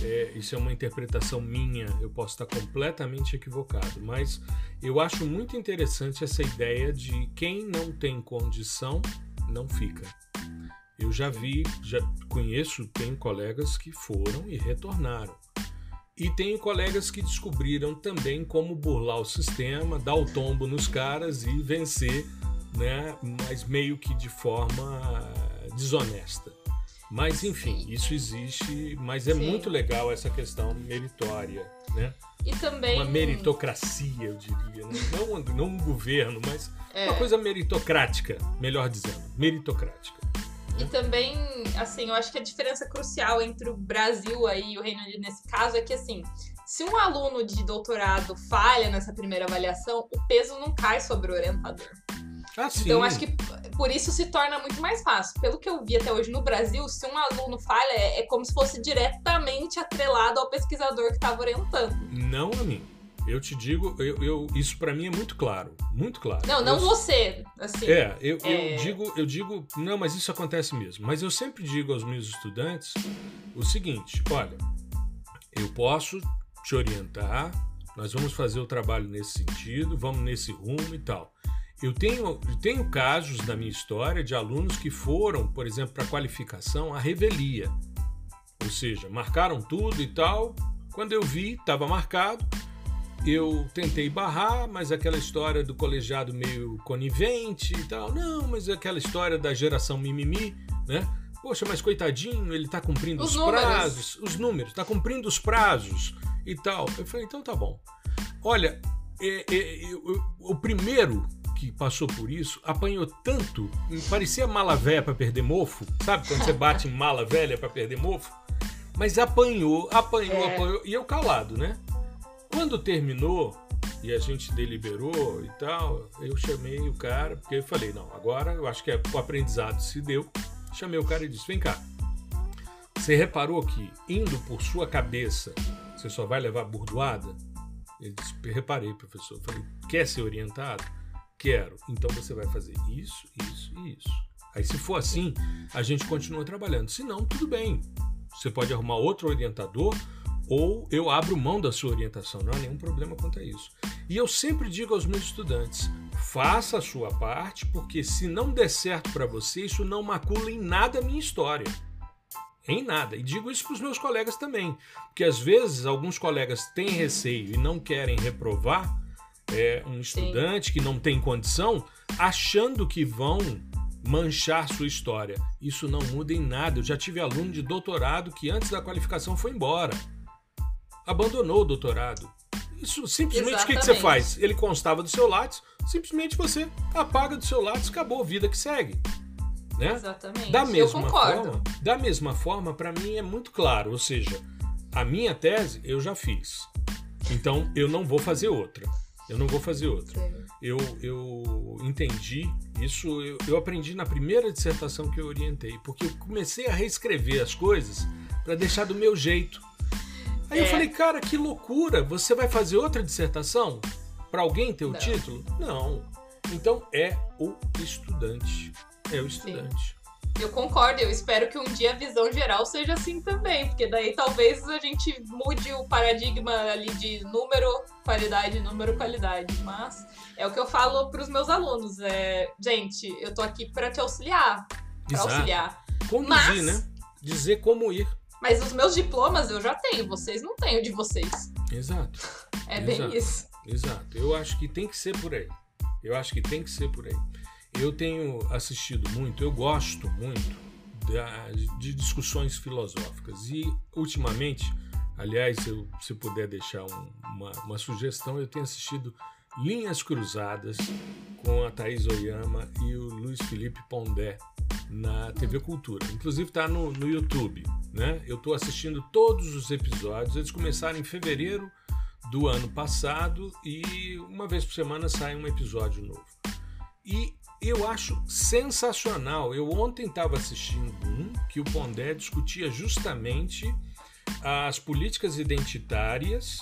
É, isso é uma interpretação minha, eu posso estar completamente equivocado, mas eu acho muito interessante essa ideia de quem não tem condição não fica. Eu já vi, já conheço, tenho colegas que foram e retornaram. E tenho colegas que descobriram também como burlar o sistema, dar o tombo nos caras e vencer, né? mas meio que de forma desonesta. Mas enfim, isso existe, mas é Sim. muito legal essa questão meritória, né? E também. Uma meritocracia, eu diria. né? Não, não um governo, mas é, uma coisa meritocrática, melhor dizendo. Meritocrática. E também, assim, eu acho que a diferença crucial entre o Brasil aí e o Reino Unido nesse caso é que, assim, se um aluno de doutorado falha nessa primeira avaliação, o peso não cai sobre o orientador. Ah. Então, acho que por isso se torna muito mais fácil. Pelo que eu vi até hoje no Brasil, se um aluno falha, é, é como se fosse diretamente atrelado ao pesquisador que estava orientando. Não a mim. Eu te digo, eu, eu- isso pra mim é muito claro. Muito claro. Não, não eu, você, assim. É, eu, É. eu digo, eu digo, não, mas isso acontece mesmo. Mas eu sempre digo aos meus estudantes o seguinte: olha, eu posso te orientar, nós vamos fazer o trabalho nesse sentido, vamos nesse rumo e tal. Eu tenho, eu tenho casos na minha história de alunos que foram, por exemplo, para qualificação à revelia. Ou seja, marcaram tudo e tal. Quando eu vi, estava marcado. Eu tentei barrar, mas aquela história do colegiado meio conivente e tal. Não, mas aquela história da geração mimimi, né? Poxa, mas coitadinho, ele tá cumprindo os, Os prazos, os números, tá cumprindo os prazos e tal. Eu falei, então tá bom. Olha, é, é, eu- o primeiro que passou por isso apanhou tanto, parecia mala velha pra perder mofo, sabe? Quando você bate em mala velha pra perder mofo. Mas apanhou, apanhou, É. apanhou, e eu calado, né? Quando terminou e a gente deliberou e tal, eu chamei o cara, porque eu falei, não, agora eu acho que é, o aprendizado se deu. Chamei o cara e disse, vem cá, você reparou que indo por sua cabeça, você só vai levar burdoada? Ele disse, reparei, professor. Eu falei, quer ser orientado? Quero. Então você vai fazer isso, isso e isso. Aí se for assim, a gente continua trabalhando. Se não, tudo bem. Você pode arrumar outro orientador ou eu abro mão da sua orientação. Não há nenhum problema quanto a isso. E eu sempre digo aos meus estudantes: faça a sua parte, porque se não der certo para você, isso não macula em nada a minha história. Em nada. E digo isso para os meus colegas também. Porque às vezes alguns colegas têm receio e não querem reprovar é, um estudante Sim. que não tem condição, achando que vão manchar sua história. Isso não muda em nada. Eu já tive aluno de doutorado que antes da qualificação foi embora. Abandonou o doutorado. Isso simplesmente o que, você faz? Ele constava do seu látis, simplesmente você apaga do seu látis, acabou, vida que segue. Né? Exatamente. Da mesma Eu concordo. forma, da mesma forma, para mim é muito claro, ou seja, a minha tese eu já fiz. Então eu não vou fazer outra. Eu não vou fazer outra. Eu, eu entendi isso, eu, eu aprendi na primeira dissertação que eu orientei, porque eu comecei a reescrever as coisas para deixar do meu jeito. Aí é. eu falei, cara, que loucura! Você vai fazer outra dissertação para alguém ter o Não. título? Não. Então é o estudante. É o estudante. Sim. Eu concordo, eu espero que um dia a visão geral seja assim também, porque daí talvez a gente mude o paradigma ali de número, qualidade, número, qualidade. Mas é o que eu falo para os meus alunos. É, gente, eu tô aqui para te auxiliar. Para auxiliar. Conduzir, Mas, né? Dizer como ir. Mas os meus diplomas eu já tenho, vocês não têm o de vocês. Exato. É bem Exato. isso. Exato. Eu acho que tem que ser por aí. Eu acho que tem que ser por aí. Eu tenho assistido muito, eu gosto muito de discussões filosóficas. E, ultimamente, aliás, eu, se puder deixar um, uma, uma sugestão, eu tenho assistido Linhas Cruzadas com a Thaís Oyama e o Luiz Felipe Pondé na TV Cultura. Inclusive está no, no YouTube. Né? Eu estou assistindo todos os episódios. Eles começaram em fevereiro do ano passado e uma vez por semana sai um episódio novo. E eu acho sensacional. Eu ontem estava assistindo um que o Pondé discutia justamente as políticas identitárias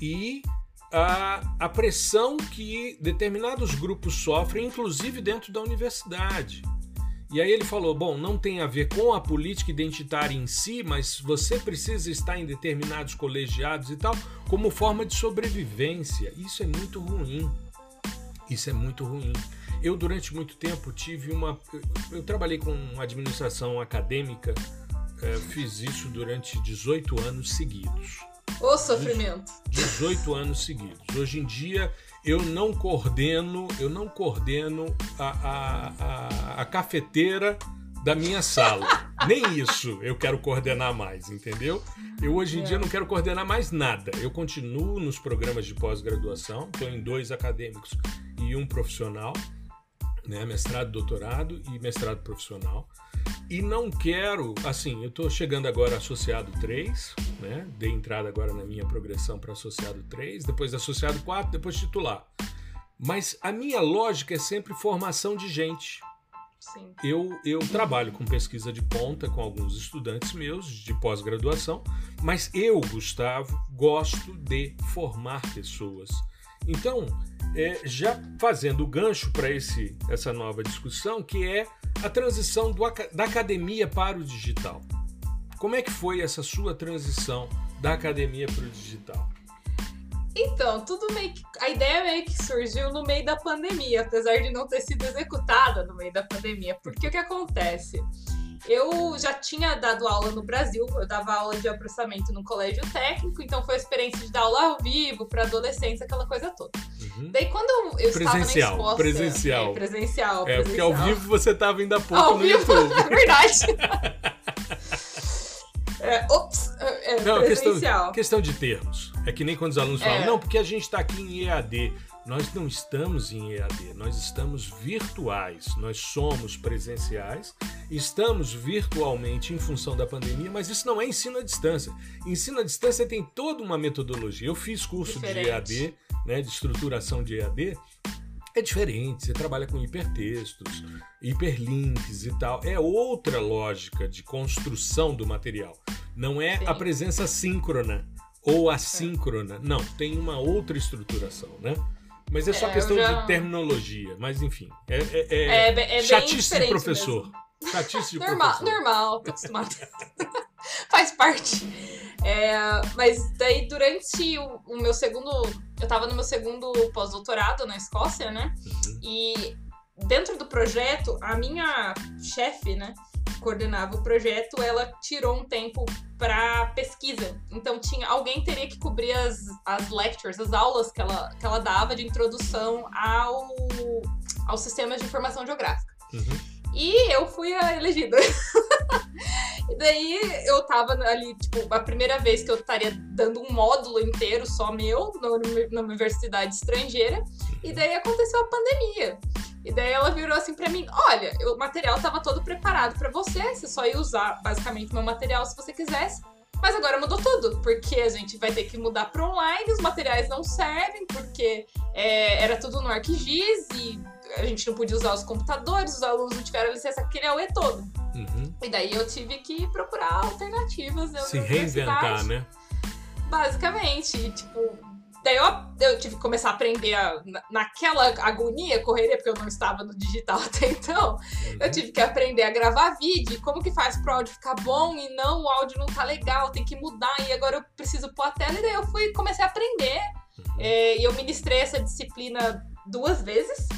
e a, a pressão que determinados grupos sofrem, inclusive dentro da universidade. E aí ele falou: bom, não tem a ver com a política identitária em si, mas você precisa estar em determinados colegiados e tal, como forma de sobrevivência. Isso é muito ruim. Isso é muito ruim. Eu, durante muito tempo, tive uma. Eu trabalhei com administração acadêmica, é, fiz isso durante 18 anos seguidos. O sofrimento. 18 anos seguidos. Hoje em dia, eu não coordeno, eu não coordeno a, a, a, a cafeteira da minha sala. Nem isso eu quero coordenar mais, entendeu? Eu hoje em é. dia não quero coordenar mais nada. Eu continuo nos programas de pós-graduação, estou em dois acadêmicos e um profissional né? Mestrado, doutorado e mestrado profissional. E não quero, assim, eu estou chegando agora associado 3, né? Dei entrada agora na minha progressão para associado 3, depois associado 4, depois titular. Mas a minha lógica é sempre formação de gente. Sim. Eu, eu trabalho com pesquisa de ponta com alguns estudantes meus de pós-graduação, mas eu, Gustavo, gosto de formar pessoas. Então, é, já fazendo o gancho para essa nova discussão, que é a transição do, da academia para o digital. Como é que foi essa sua transição da academia para o digital? Então, tudo meio que. A ideia meio que surgiu no meio da pandemia, apesar de não ter sido executada no meio da pandemia. Porque o que acontece? Eu já tinha dado aula no Brasil, eu dava aula de processamento no colégio técnico, então foi a experiência de dar aula ao vivo para adolescentes, aquela coisa toda. Uhum. Daí quando eu estava na Escócia... Presencial, é, presencial. É, porque ao vivo você estava ainda pouco ao no vivo, YouTube. É verdade. é, ops, é, é não, questão, questão de termos. É que nem quando os alunos falam, é. não, porque a gente está aqui em EAD. Nós não estamos em EAD, nós estamos virtuais, nós somos presenciais, estamos virtualmente em função da pandemia, mas isso não é ensino à distância. Ensino à distância tem toda uma metodologia. Eu fiz curso Diferente. de EAD, né, de estruturação de EAD, é diferente, você trabalha com hipertextos, hiperlinks e tal. É outra lógica de construção do material. Não é Sim. a presença síncrona ou assíncrona. Não, tem uma outra estruturação, né? Mas é só é, questão já... de terminologia. Mas enfim. É, é, é, é, é chatice de professor. Mesmo. Chatice de normal, professor. Normal, tô acostumado. Faz parte. É, mas daí durante o, o, meu segundo. Eu tava no meu segundo pós-doutorado na Escócia, né? Uhum. E dentro do projeto, a minha chefe, né? Coordenava o projeto, ela tirou um tempo para pesquisa. Então tinha alguém teria que cobrir as, as lectures, as aulas que ela, que ela dava de introdução ao, ao sistema de informação geográfica. Uhum. E eu fui a elegida. e daí eu tava ali, tipo, a primeira vez que eu estaria dando um módulo inteiro só meu, na universidade estrangeira. E daí aconteceu a pandemia. E daí ela virou assim para mim: olha, o material tava todo preparado para você, você só ia usar basicamente meu material se você quisesse. Mas agora mudou tudo, porque a gente vai ter que mudar para online, os materiais não servem, porque é, era tudo no ArcGIS e a gente não podia usar os computadores, os alunos não tiveram licença aquele auê todo. Uhum. E daí eu tive que procurar alternativas. Se reinventar, né? Basicamente, e, tipo, daí eu, eu tive que começar a aprender a, naquela agonia, correria, porque eu não estava no digital até então. Uhum. Eu tive que aprender a gravar vídeo, como que faz pro áudio ficar bom e não, o áudio não tá legal, tem que mudar, e agora eu preciso pôr a tela, e daí eu fui comecei a aprender. Uhum. É, e eu ministrei essa disciplina duas vezes.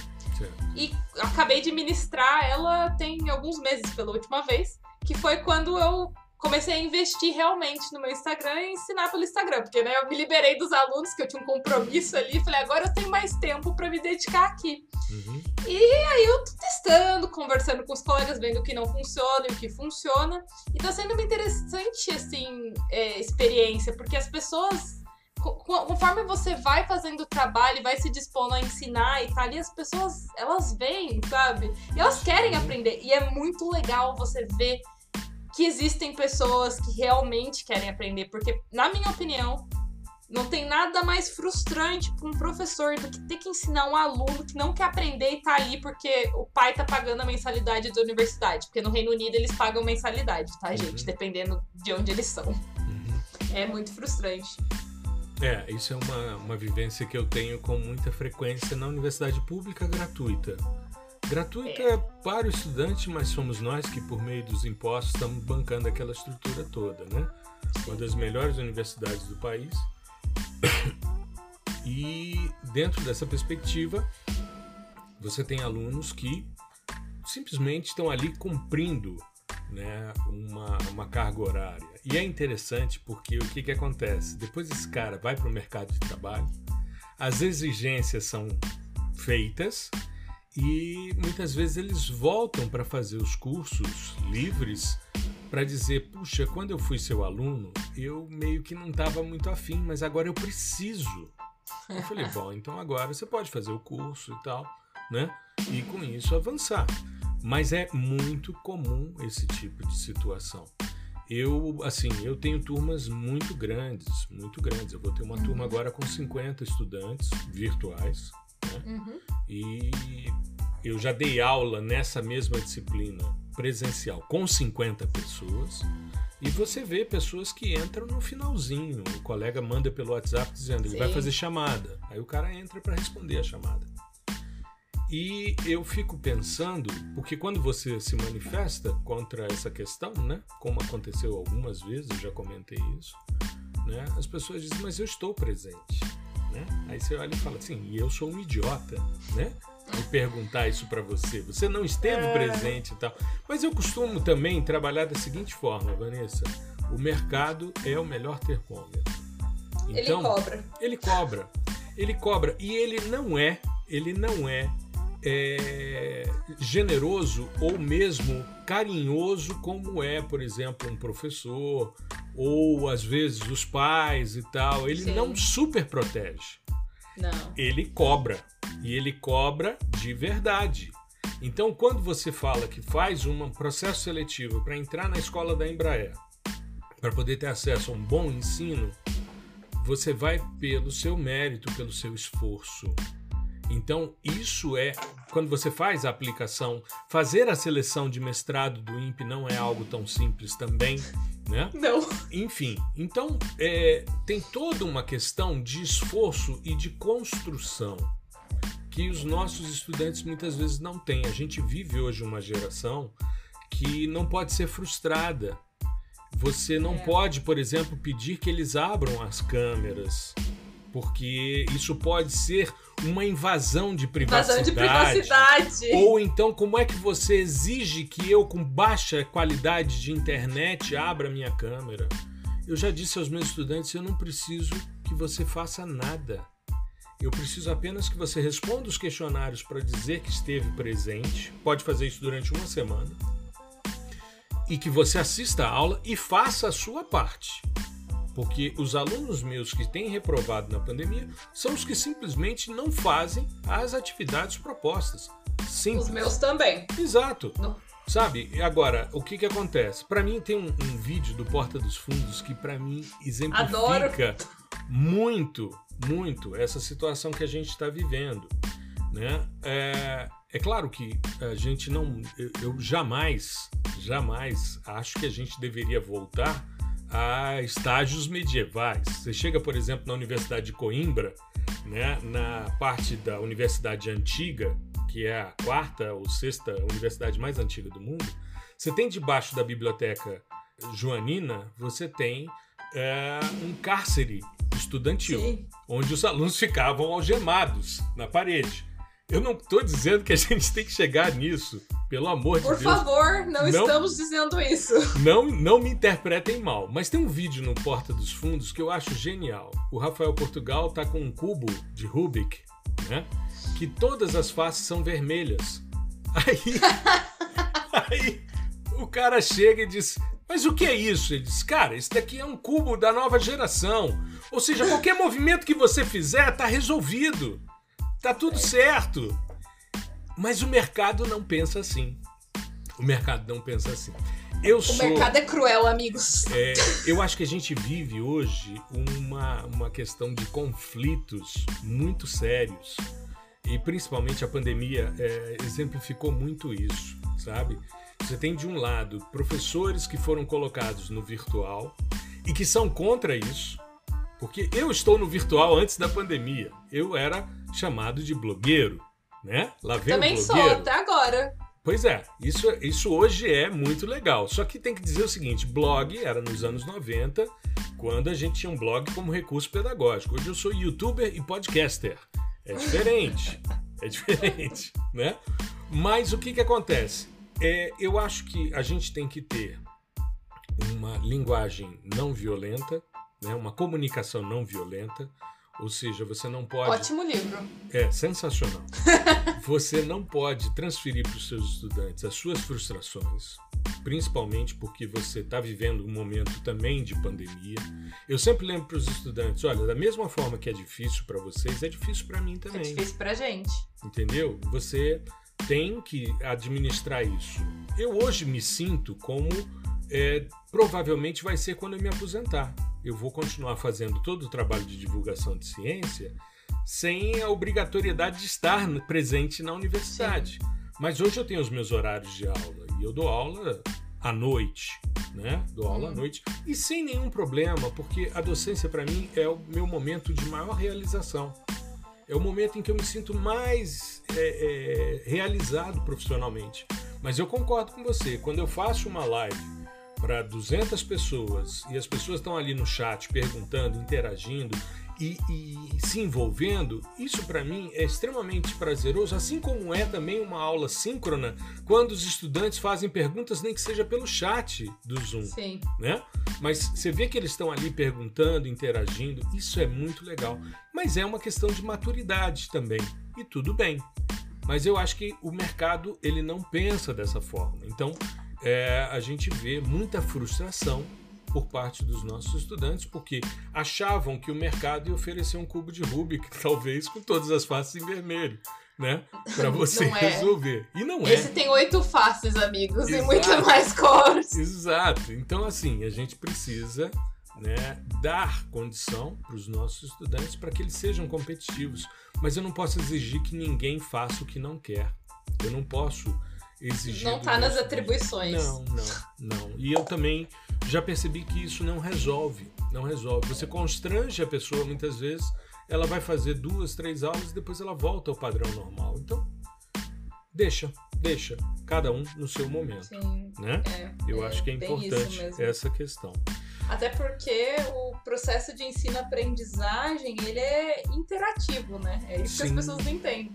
E acabei de ministrar ela tem alguns meses pela última vez, que foi quando eu comecei a investir realmente no meu Instagram e ensinar pelo Instagram, porque né, eu me liberei dos alunos que eu tinha um compromisso ali, falei, agora eu tenho mais tempo para me dedicar aqui. Uhum. E aí eu tô testando, conversando com os colegas, vendo o que não funciona e o que funciona. E tá sendo uma interessante, assim, é, experiência, porque as pessoas conforme você vai fazendo o trabalho, vai se dispondo a ensinar e tá ali, as pessoas, elas vêm, sabe? E elas querem aprender. E é muito legal você ver que existem pessoas que realmente querem aprender, porque, na minha opinião, não tem nada mais frustrante para um professor do que ter que ensinar um aluno que não quer aprender e tá ali porque o pai tá pagando a mensalidade da universidade. Porque no Reino Unido eles pagam mensalidade, tá, gente? Uhum. Dependendo de onde eles são. Uhum. É muito frustrante. É, isso é uma, uma vivência que eu tenho com muita frequência na universidade pública gratuita. Gratuita é. para o estudante, mas somos nós que, por meio dos impostos, estamos bancando aquela estrutura toda, né? Uma das melhores universidades do país. E dentro dessa perspectiva, você tem alunos que simplesmente estão ali cumprindo né, uma, uma carga horária. E é interessante porque o que, que acontece? Depois esse cara vai para o mercado de trabalho, as exigências são feitas e muitas vezes eles voltam para fazer os cursos livres para dizer, puxa, quando eu fui seu aluno, eu meio que não estava muito afim, mas agora eu preciso. Eu falei, bom, então agora você pode fazer o curso e tal, né? E com isso avançar. Mas é muito comum esse tipo de situação. Eu, assim, eu tenho turmas muito grandes, muito grandes. Eu vou ter uma turma agora com 50 estudantes virtuais, né? Uhum. E eu já dei aula nessa mesma disciplina presencial com 50 pessoas. E você vê pessoas que entram no finalzinho. O colega manda pelo WhatsApp dizendo que ele vai fazer chamada. Aí o cara entra para responder a chamada. E eu fico pensando, porque quando você se manifesta contra essa questão, né, como aconteceu algumas vezes, eu já comentei isso, né, as pessoas dizem, mas eu estou presente. Né? Aí você olha e fala assim, e eu sou um idiota, né? De perguntar isso para você. Você não esteve é... presente e tal. Mas eu costumo também trabalhar da seguinte forma, Vanessa. O mercado é o melhor termômetro. Então, ele cobra. Ele cobra. Ele cobra. E ele não é, ele não é é, generoso ou mesmo carinhoso, como é, por exemplo, um professor ou às vezes os pais e tal. Ele Sim. não super protege. Não. Ele cobra. E ele cobra de verdade. Então, quando você fala que faz um processo seletivo para entrar na escola da Embraer, para poder ter acesso a um bom ensino, você vai pelo seu mérito, pelo seu esforço. Então, isso é quando você faz a aplicação, fazer a seleção de mestrado do INPE não é algo tão simples também, né? Não. Enfim, então é, tem toda uma questão de esforço e de construção que os nossos estudantes muitas vezes não têm. A gente vive hoje uma geração que não pode ser frustrada. Você não é. pode, por exemplo, pedir que eles abram as câmeras porque isso pode ser uma invasão de privacidade. Invasão de privacidade. Ou então, como é que você exige que eu, com baixa qualidade de internet, abra minha câmera? Eu já disse aos meus estudantes: eu não preciso que você faça nada. Eu preciso apenas que você responda os questionários para dizer que esteve presente. Pode fazer isso durante uma semana. E que você assista a aula e faça a sua parte. Porque os alunos meus que têm reprovado na pandemia são os que simplesmente não fazem as atividades propostas. Simples. Os meus também. Exato. Não. Sabe? Agora, o que que acontece? Para mim tem um, um, vídeo do Porta dos Fundos que para mim exemplifica Adoro. muito, muito essa situação que a gente está vivendo, né? É, é claro que a gente não, eu, eu jamais, jamais acho que a gente deveria voltar a estágios medievais. Você chega, por exemplo, na Universidade de Coimbra, né, na parte da Universidade Antiga, que é a quarta ou sexta universidade mais antiga do mundo, você tem debaixo da biblioteca joanina, você tem é, um cárcere estudantil, Sim. onde os alunos ficavam algemados na parede. Eu não estou dizendo que a gente tem que chegar nisso, pelo amor Por de Deus. favor, não, Não. estamos dizendo isso. Não, não me interpretem mal, mas tem um vídeo no Porta dos Fundos que eu acho genial. O Rafael Portugal tá com um cubo de Rubik, né? Que todas as faces são vermelhas. Aí, aí o cara chega e diz: Mas o que é isso? Ele diz: Cara, isso daqui é um cubo da nova geração. Ou seja, qualquer movimento que você fizer tá resolvido. Tá tudo certo. Mas o mercado não pensa assim. O mercado não pensa assim. Eu O sou. mercado é cruel, amigos. É, eu acho que a gente vive hoje uma, uma questão de conflitos muito sérios. E principalmente a pandemia é, exemplificou muito isso, sabe? Você tem de um lado professores que foram colocados no virtual e que são contra isso, porque eu estou no virtual antes da pandemia. Eu era chamado de blogueiro, né? Lá vem Também o sou, blogueiro. até agora. Pois é, isso, isso hoje é muito legal. Só que tem que dizer o seguinte: blog era nos anos 90, quando a gente tinha um blog como recurso pedagógico. Hoje eu sou youtuber e podcaster. É diferente. é diferente, né? Mas o que, que acontece? É, eu acho que a gente tem que ter uma linguagem não violenta, né? uma comunicação não violenta. Ou seja, você não pode. Ótimo livro. É sensacional. Você não pode transferir para os seus estudantes as suas frustrações, principalmente porque você está vivendo um momento também de pandemia. Eu sempre lembro para os estudantes: olha, da mesma forma que é difícil para vocês, é difícil para mim É também. difícil pra gente. Entendeu? Você tem que administrar isso. Eu hoje me sinto como é, provavelmente vai ser quando eu me aposentar. Eu vou continuar fazendo todo o trabalho de divulgação de ciência sem a obrigatoriedade de estar presente na universidade. Mas hoje eu tenho os meus horários de aula e eu dou aula à noite, né? Dou aula à Hum. noite e sem nenhum problema, porque a docência para mim é o meu momento de maior realização. É o momento em que eu me sinto mais é, é, realizado profissionalmente. Mas eu concordo com você. Quando eu faço uma live para 200 pessoas e as pessoas estão ali no chat perguntando, interagindo e, e se envolvendo, isso para mim é extremamente prazeroso, assim como é também uma aula síncrona quando os estudantes fazem perguntas, nem que seja pelo chat do Zoom Sim. né? Mas você vê que eles estão ali perguntando, interagindo, isso é muito legal. Mas é uma questão de maturidade também, e tudo bem. Mas eu acho que o mercado ele não pensa dessa forma. Então é, a gente vê muita frustração por parte dos nossos estudantes, porque achavam que o mercado ia oferecer um cubo de Rubik, talvez com todas as faces em vermelho, né? Para você é. resolver. E não é. Esse tem oito faces, amigos, e Exato. muito mais cores. Exato. Então, assim, a gente precisa né, dar condição para os nossos estudantes para que eles sejam competitivos. Mas eu não posso exigir que ninguém faça o que não quer. Eu não posso exigir. Não tá meu nas atribuições. Não, não, não. E eu também já percebi que isso não resolve. Não resolve. Você constrange a pessoa muitas vezes, ela vai fazer duas, três aulas e depois ela volta ao padrão normal. Então, deixa, deixa. Cada um no seu momento Sim, né? é. Eu é acho que é importante essa questão. Até porque o processo de ensino-aprendizagem, ele é interativo, né? É isso Sim. que as pessoas não entendem.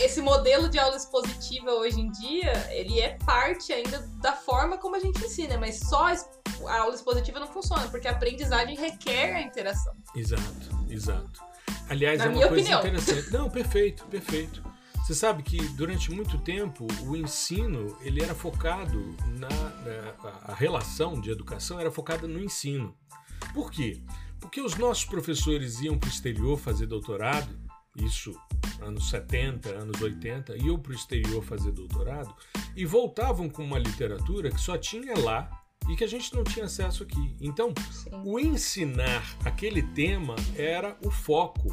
Esse modelo de aula expositiva hoje em dia, ele é parte ainda da forma como a gente ensina, mas só a aula expositiva não funciona, porque a aprendizagem requer a interação. Exato, exato. Aliás, Na é uma coisa opinião. interessante. Não, perfeito, perfeito. Você sabe que durante muito tempo o ensino ele era focado na, na a relação de educação era focada no ensino. Por quê? Porque os nossos professores iam para o exterior fazer doutorado, isso anos 70, anos 80, iam para o exterior fazer doutorado e voltavam com uma literatura que só tinha lá e que a gente não tinha acesso aqui. Então, Sim. o ensinar aquele tema era o foco.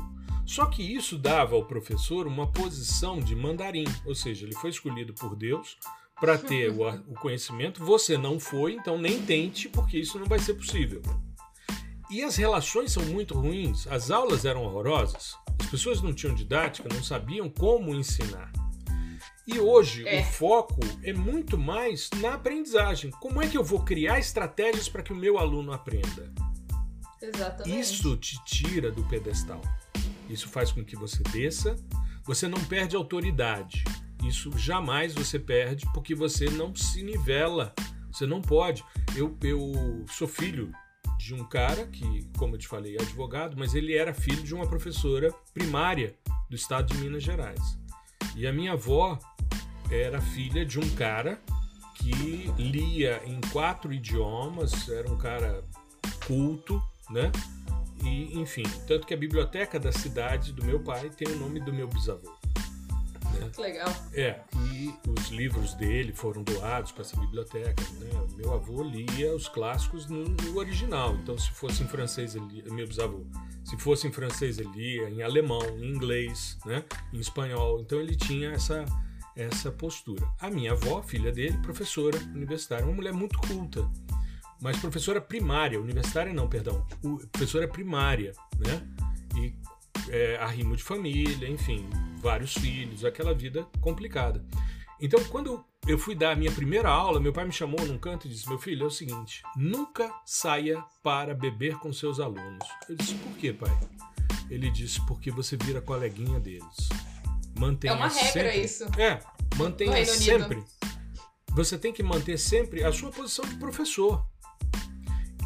Só que isso dava ao professor uma posição de mandarim, ou seja, ele foi escolhido por Deus para ter o, o conhecimento. Você não foi, então nem tente, porque isso não vai ser possível. E as relações são muito ruins, as aulas eram horrorosas, as pessoas não tinham didática, não sabiam como ensinar. E hoje é. o foco é muito mais na aprendizagem. Como é que eu vou criar estratégias para que o meu aluno aprenda? Exatamente. Isso te tira do pedestal. Isso faz com que você desça. Você não perde autoridade. Isso jamais você perde porque você não se nivela. Você não pode. Eu, eu sou filho de um cara que, como eu te falei, é advogado, mas ele era filho de uma professora primária do estado de Minas Gerais. E a minha avó era filha de um cara que lia em quatro idiomas, era um cara culto, né? E, enfim, tanto que a biblioteca da cidade do meu pai tem o nome do meu bisavô. Né? Legal. É, e os livros dele foram doados para essa biblioteca. Né? Meu avô lia os clássicos no, no, original, então se fosse em francês, ele lia, meu bisavô, se fosse em francês, ele lia em alemão, em inglês, né? em espanhol. Então ele tinha essa essa postura. A minha avó, filha dele, professora universitária, uma mulher muito culta, mas professora primária, universitária não, perdão, professora primária, né? E é, arrimo de família, enfim, vários filhos, aquela vida complicada. Então, quando eu fui dar a minha primeira aula, meu pai me chamou num canto e disse: Meu filho, é o seguinte, nunca saia para beber com seus alunos. Eu disse: Por quê, pai? Ele disse: Porque você vira coleguinha deles. Mantenha é uma regra sempre, isso. É, mantenha sempre. Você tem que manter sempre a sua posição de professor.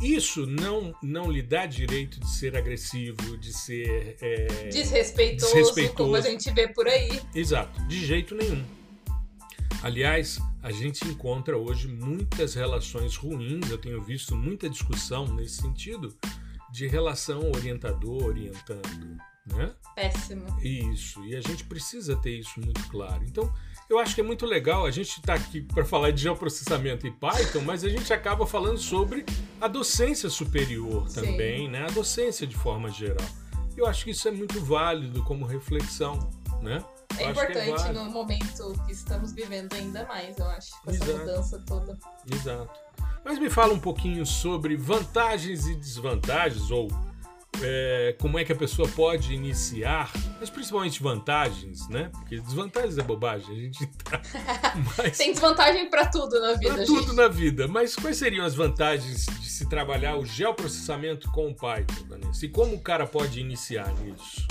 Isso não, não lhe dá direito de ser agressivo, de ser é, desrespeitoso, desrespeitoso, como a gente vê por aí. Exato, de jeito nenhum. Aliás, a gente encontra hoje muitas relações ruins, eu tenho visto muita discussão nesse sentido, de relação orientador-orientando né? Péssimo. Isso, e a gente precisa ter isso muito claro. Então, eu acho que é muito legal, a gente está aqui para falar de geoprocessamento e Python, mas a gente acaba falando sobre a docência superior também, Sim. né? A docência de forma geral. Eu acho que isso é muito válido como reflexão, né? É eu é importante é no momento que estamos vivendo ainda mais, eu acho, com Exato. essa mudança toda. Exato. Mas me fala um pouquinho sobre vantagens e desvantagens, ou é, como é que a pessoa pode iniciar, mas principalmente vantagens, né? Porque desvantagens é bobagem, a gente tá. Mas... Tem desvantagem para tudo na vida. Para tudo na vida. Mas quais seriam as vantagens de se trabalhar o geoprocessamento com o Python, Vanessa? E como o cara pode iniciar nisso?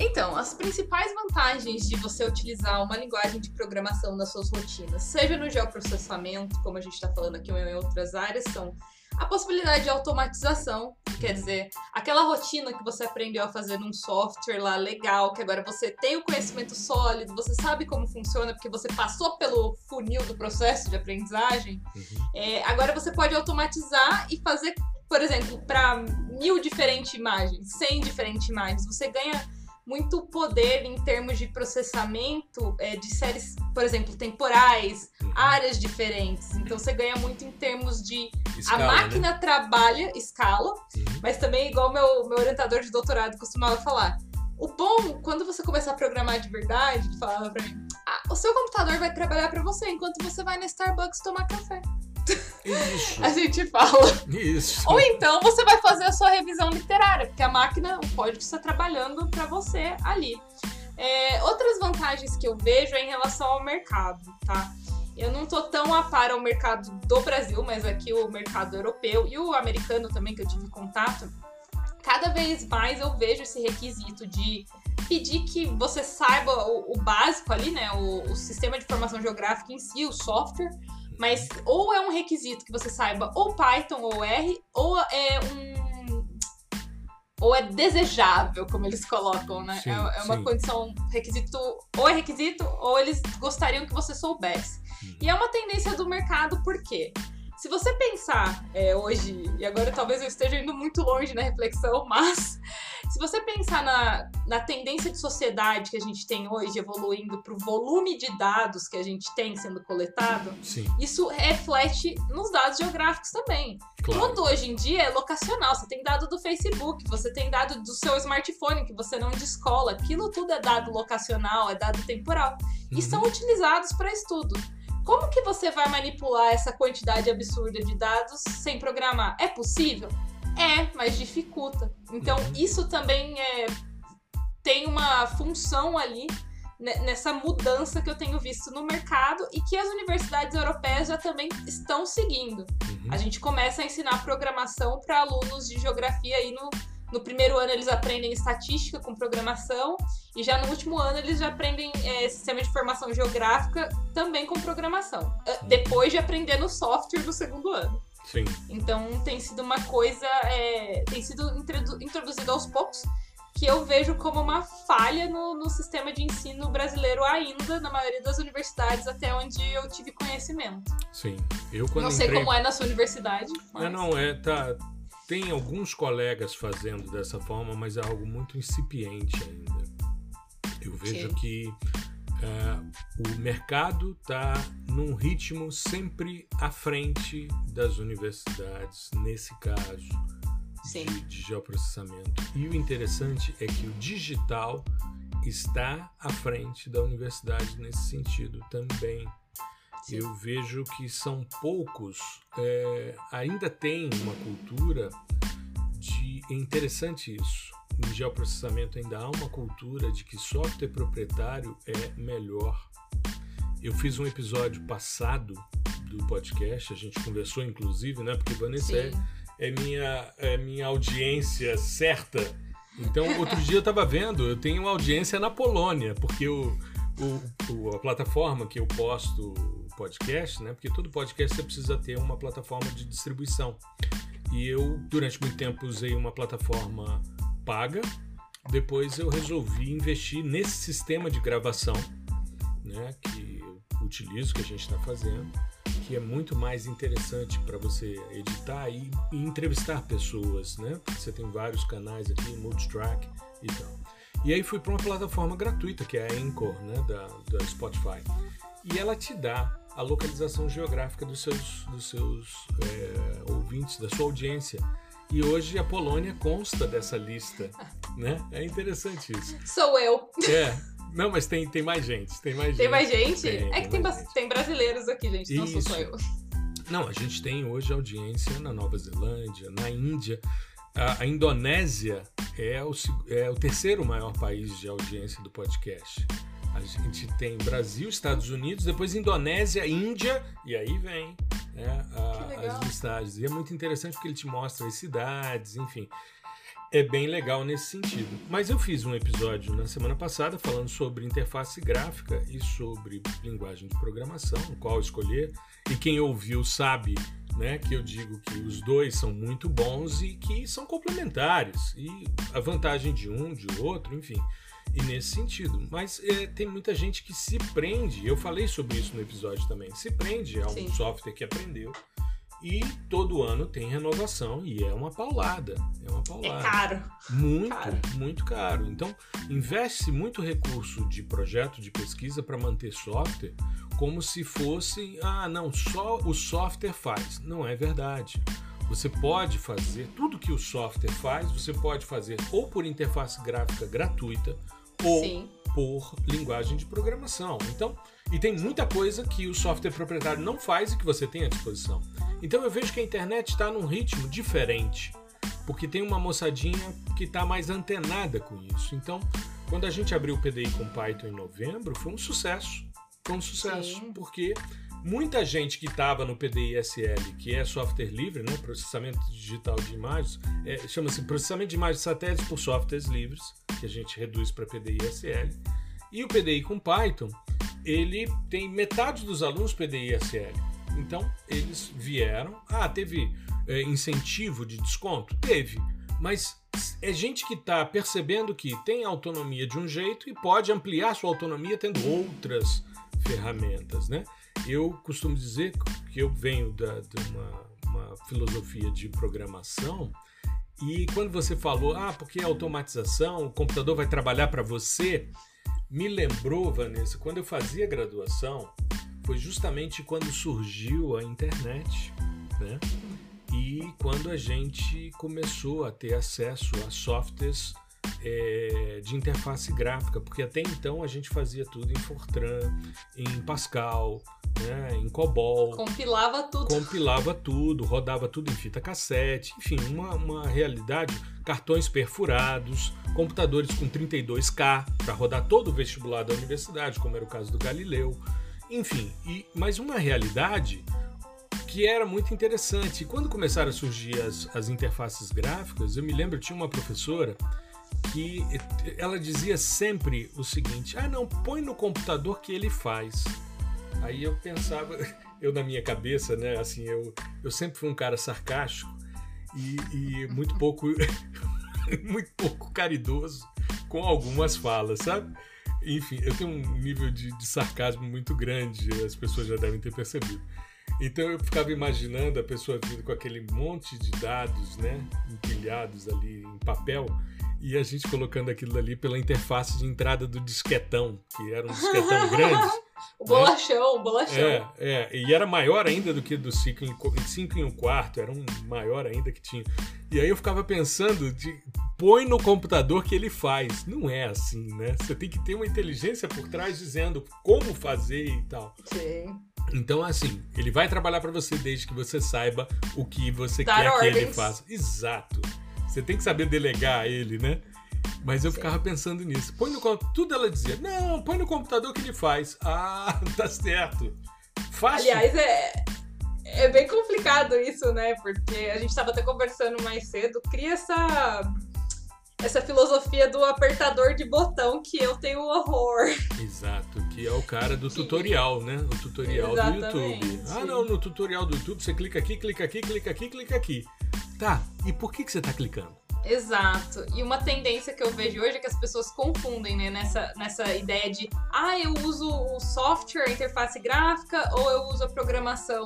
Então, as principais vantagens de você utilizar uma linguagem de programação nas suas rotinas, seja no geoprocessamento, como a gente está falando aqui, ou em outras áreas, são a possibilidade de automatização, quer dizer, aquela rotina que você aprendeu a fazer num software lá legal, que agora você tem o conhecimento sólido, você sabe como funciona, porque você passou pelo funil do processo de aprendizagem, uhum. é, agora você pode automatizar e fazer, por exemplo, para mil diferentes imagens, cem diferentes imagens, você ganha muito poder em termos de processamento é, de séries, por exemplo, temporais, áreas diferentes. Então você ganha muito em termos de escala, a máquina né? trabalha, escala, uhum. mas também, igual meu, meu orientador de doutorado costumava falar. O bom, quando você começar a programar de verdade, falava pra mim, ah, o seu computador vai trabalhar para você enquanto você vai na Starbucks tomar café. Isso. a gente fala. Isso. Ou então você vai fazer a sua revisão literária, porque a máquina, o código está trabalhando para você ali. É, outras vantagens que eu vejo é em relação ao mercado, tá? Eu não tô tão a par ao mercado do Brasil, mas aqui o mercado europeu e o americano também, que eu tive contato, cada vez mais eu vejo esse requisito de pedir que você saiba o, o básico ali, né? O, o, sistema de informação geográfica em si, o software, mas ou é um requisito que você saiba ou Python ou R, ou é um. Ou é desejável, como eles colocam, né? Sim, é, é, uma sim. condição, requisito, ou é requisito, ou eles gostariam que você soubesse. Uhum. E é uma tendência do mercado, por quê? Se você pensar é, hoje, e agora talvez eu esteja indo muito longe na reflexão, mas se você pensar na, na tendência de sociedade que a gente tem hoje, evoluindo para o volume de dados que a gente tem sendo coletado, Sim, isso reflete nos dados geográficos também. claro. Tudo hoje em dia é locacional. Você tem dado do Facebook, você tem dado do seu smartphone que você não descola. Aquilo tudo é dado locacional, é dado temporal. E Uhum. são utilizados para estudo. Como que você vai manipular essa quantidade absurda de dados sem programar? É possível? É, mas dificulta. Então, Uhum. isso também é, tem uma função ali ne- nessa mudança que eu tenho visto no mercado e que as universidades europeias já também estão seguindo. Uhum. A gente começa a ensinar programação para alunos de geografia aí no, no primeiro ano eles aprendem estatística com programação e já no último ano eles já aprendem é, sistema de informação geográfica também com programação. eh, Depois de aprender no software do segundo ano. Sim, Então tem sido uma coisa, é, tem sido introdu- introduzido aos poucos que eu vejo como uma falha no, no sistema de ensino brasileiro ainda, na maioria das universidades, até onde eu tive conhecimento. sim. Eu quando Não sei entrei... como é na sua universidade. É, mas- não, é, tá. Tem alguns colegas fazendo dessa forma, mas é algo muito incipiente ainda. Eu vejo que é, o mercado está num ritmo sempre à frente das universidades, nesse caso Sim. de, de geoprocessamento. E o interessante é que o digital está à frente da universidade nesse sentido também. Sim. Eu vejo que são poucos, é, ainda tem uma cultura de. É interessante isso. No geoprocessamento ainda há uma cultura de que software proprietário é melhor. Eu fiz um episódio passado do podcast, a gente conversou inclusive, né? Porque Vanessa é, é minha, é minha audiência certa. Então, outro dia eu estava vendo, eu tenho uma audiência na Polônia, porque o, o, o- a plataforma que eu posto podcast, né? Porque todo podcast você precisa ter uma plataforma de distribuição. E eu, durante muito tempo, usei uma plataforma paga. Depois eu resolvi investir nesse sistema de gravação, né? Que eu utilizo, que a gente está fazendo, que é muito mais interessante para você editar e, e entrevistar pessoas, né? Você tem vários canais aqui, multitrack e tal. E aí fui para uma plataforma gratuita, que é a Anchor, né? Da, da Spotify. E ela te dá a localização geográfica dos seus, dos seus é, ouvintes, da sua audiência. E hoje a Polônia consta dessa lista, né? É interessante isso. Sou eu. É. Não, mas tem, tem mais gente, tem mais Tem gente. mais gente? Tem, é que tem, tem brasileiros aqui, gente. Não sou só eu. Não, a gente tem hoje audiência na Nova Zelândia, na Índia. A, a Indonésia é o, é o terceiro maior país de audiência do podcast. A gente tem Brasil, Estados Unidos, depois Indonésia, Índia, e aí vem né, a- as listagens. E é muito interessante porque ele te mostra as cidades, enfim. É bem legal nesse sentido. Mas eu fiz um episódio na semana passada falando sobre interface gráfica e sobre linguagem de programação, qual escolher. E quem ouviu sabe né, que eu digo que os dois são muito bons e que são complementares. E a vantagem de um, de outro, enfim. E nesse sentido. Mas é, tem muita gente que se prende, eu falei sobre isso no episódio também, se prende a um Sim. software que aprendeu. E todo ano tem renovação e é uma paulada. É uma É paulada. caro. Muito, Caro. muito caro. Então, investe muito recurso de projeto de pesquisa para manter software como se fosse, ah, não, só o software faz. Não é verdade. Você pode fazer tudo que o software faz, você pode fazer ou por interface gráfica gratuita ou Sim. por linguagem de programação. Então, e tem muita coisa que o software proprietário não faz e que você tem à disposição. Então eu vejo que a internet está num ritmo diferente, porque tem uma moçadinha que está mais antenada com isso. Então, quando a gente abriu o PDI com Python em novembro, foi um sucesso. Foi um sucesso, Sim. porque muita gente que estava no PDI-SL, que é software livre, né, processamento digital de imagens, é, chama-se processamento de imagens satélites por softwares livres, que a gente reduz para PDI-SL. E o PDI com Python, ele tem metade dos alunos PDI-SL. Então, eles vieram. Ah, teve é, incentivo de desconto? Teve. Mas é gente que está percebendo que tem autonomia de um jeito e pode ampliar sua autonomia tendo outras ferramentas, né? Eu costumo dizer que eu venho da, de uma, uma filosofia de programação e quando você falou, ah, porque automatização, o computador vai trabalhar para você, me lembrou, Vanessa, quando eu fazia graduação, foi justamente quando surgiu a internet, né? E quando a gente começou a ter acesso a softwares é, de interface gráfica, porque até então a gente fazia tudo em Fortran, em Pascal, né, em COBOL. Compilava tudo. Compilava tudo, rodava tudo em fita cassete, enfim, uma, uma realidade. Cartões perfurados, computadores com 32K para rodar todo o vestibular da universidade, como era o caso do Galileu. Enfim, e, mas uma realidade que era muito interessante. E quando começaram a surgir as, as interfaces gráficas, eu me lembro, tinha uma professora que ela dizia sempre o seguinte: ah, não, põe no computador que ele faz. Aí eu pensava, eu na minha cabeça, né, assim, eu, eu sempre fui um cara sarcástico e, e muito pouco muito pouco caridoso com algumas falas, sabe? Enfim, eu tenho um nível de, de sarcasmo muito grande, as pessoas já devem ter percebido. Então eu ficava imaginando a pessoa vindo com aquele monte de dados, né, empilhados ali em papel, e a gente colocando aquilo ali pela interface de entrada do disquetão, que era um disquetão grande. O bolachão, né? o bolachão. É, é, e era maior ainda do que do 5 em, 5 em um quarto, era um maior ainda que tinha. E aí eu ficava pensando de põe no computador que ele faz. Não é assim, né? Você tem que ter uma inteligência por trás dizendo como fazer e tal. Sim. Então, assim, ele vai trabalhar para você desde que você saiba o que você Dar quer ordens. que ele faça. Exato. Você tem que saber delegar ele, né? Mas eu Sim. ficava pensando nisso. Põe no tudo ela dizia: "Não, põe no computador que ele faz". Ah, tá certo. Fácil. Aliás, é é bem complicado isso, né? Porque a gente estava até conversando mais cedo, cria essa essa filosofia do apertador de botão que eu tenho horror. Exato, que é o cara do tutorial, né? O tutorial Exatamente. do YouTube. Ah, não, no tutorial do YouTube você clica aqui, clica aqui, clica aqui, clica aqui. Tá, e por que, que você tá clicando? Exato. E uma tendência que eu vejo hoje é que as pessoas confundem, né, nessa, nessa ideia de ah, eu uso o software, a interface gráfica, ou eu uso a programação.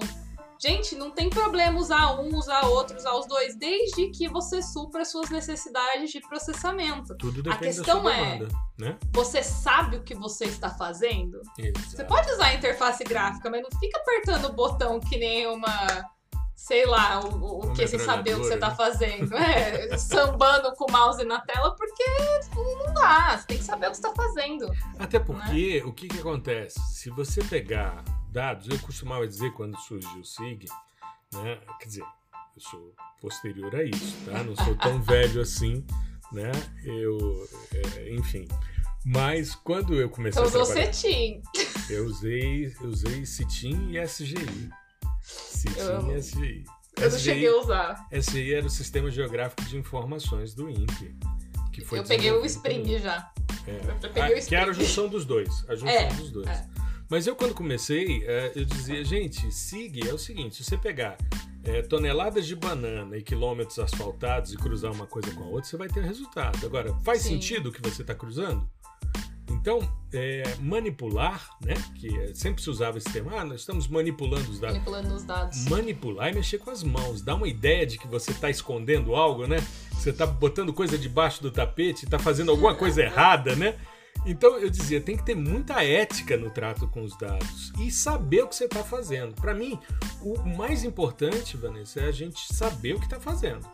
Gente, não tem problema usar um, usar outro, usar os dois, desde que você supra suas necessidades de processamento. Tudo depende a questão da sua demanda, é, né? você sabe o que você está fazendo? Exato. Você pode usar a interface gráfica, mas não fica apertando o botão que nem uma sei lá, o, o que sem saber o que você tá né? fazendo. É, sambando com o mouse na tela, porque não dá. Você tem que saber o que você tá fazendo. Até porque, né? o que que acontece? Se você pegar dados, eu costumava dizer quando surgiu o SIG, né? Quer dizer, eu sou posterior a isso, tá? Não sou tão velho assim, né? Eu, é, enfim. Mas quando eu comecei então, a trabalhar... usou CETIM. Eu usei, eu usei CETIM e SGI. CETIM eu... e SGI. Eu não cheguei a usar. SGI era o Sistema Geográfico de Informações do INPE. Que foi eu peguei o Spring já. É. Eu peguei ah, o Spring. Que era a junção dos dois. A junção é, dos dois. É. Mas eu, quando comecei, é, eu dizia, gente, SIG é o seguinte: se você pegar é, toneladas de banana e quilômetros asfaltados e cruzar uma coisa com a outra, você vai ter resultado. Agora, faz Sim. sentido o que você está cruzando? Então, é, manipular, né? Que é, sempre se usava esse termo, ah, nós estamos manipulando os dados. Manipulando os dados. Manipular e mexer com as mãos. Dá uma ideia de que você está escondendo algo, né? Você está botando coisa debaixo do tapete, está fazendo alguma coisa errada, né? Então eu dizia, tem que ter muita ética no trato com os dados e saber o que você está fazendo. Para mim, o mais importante, Vanessa, é a gente saber o que está fazendo.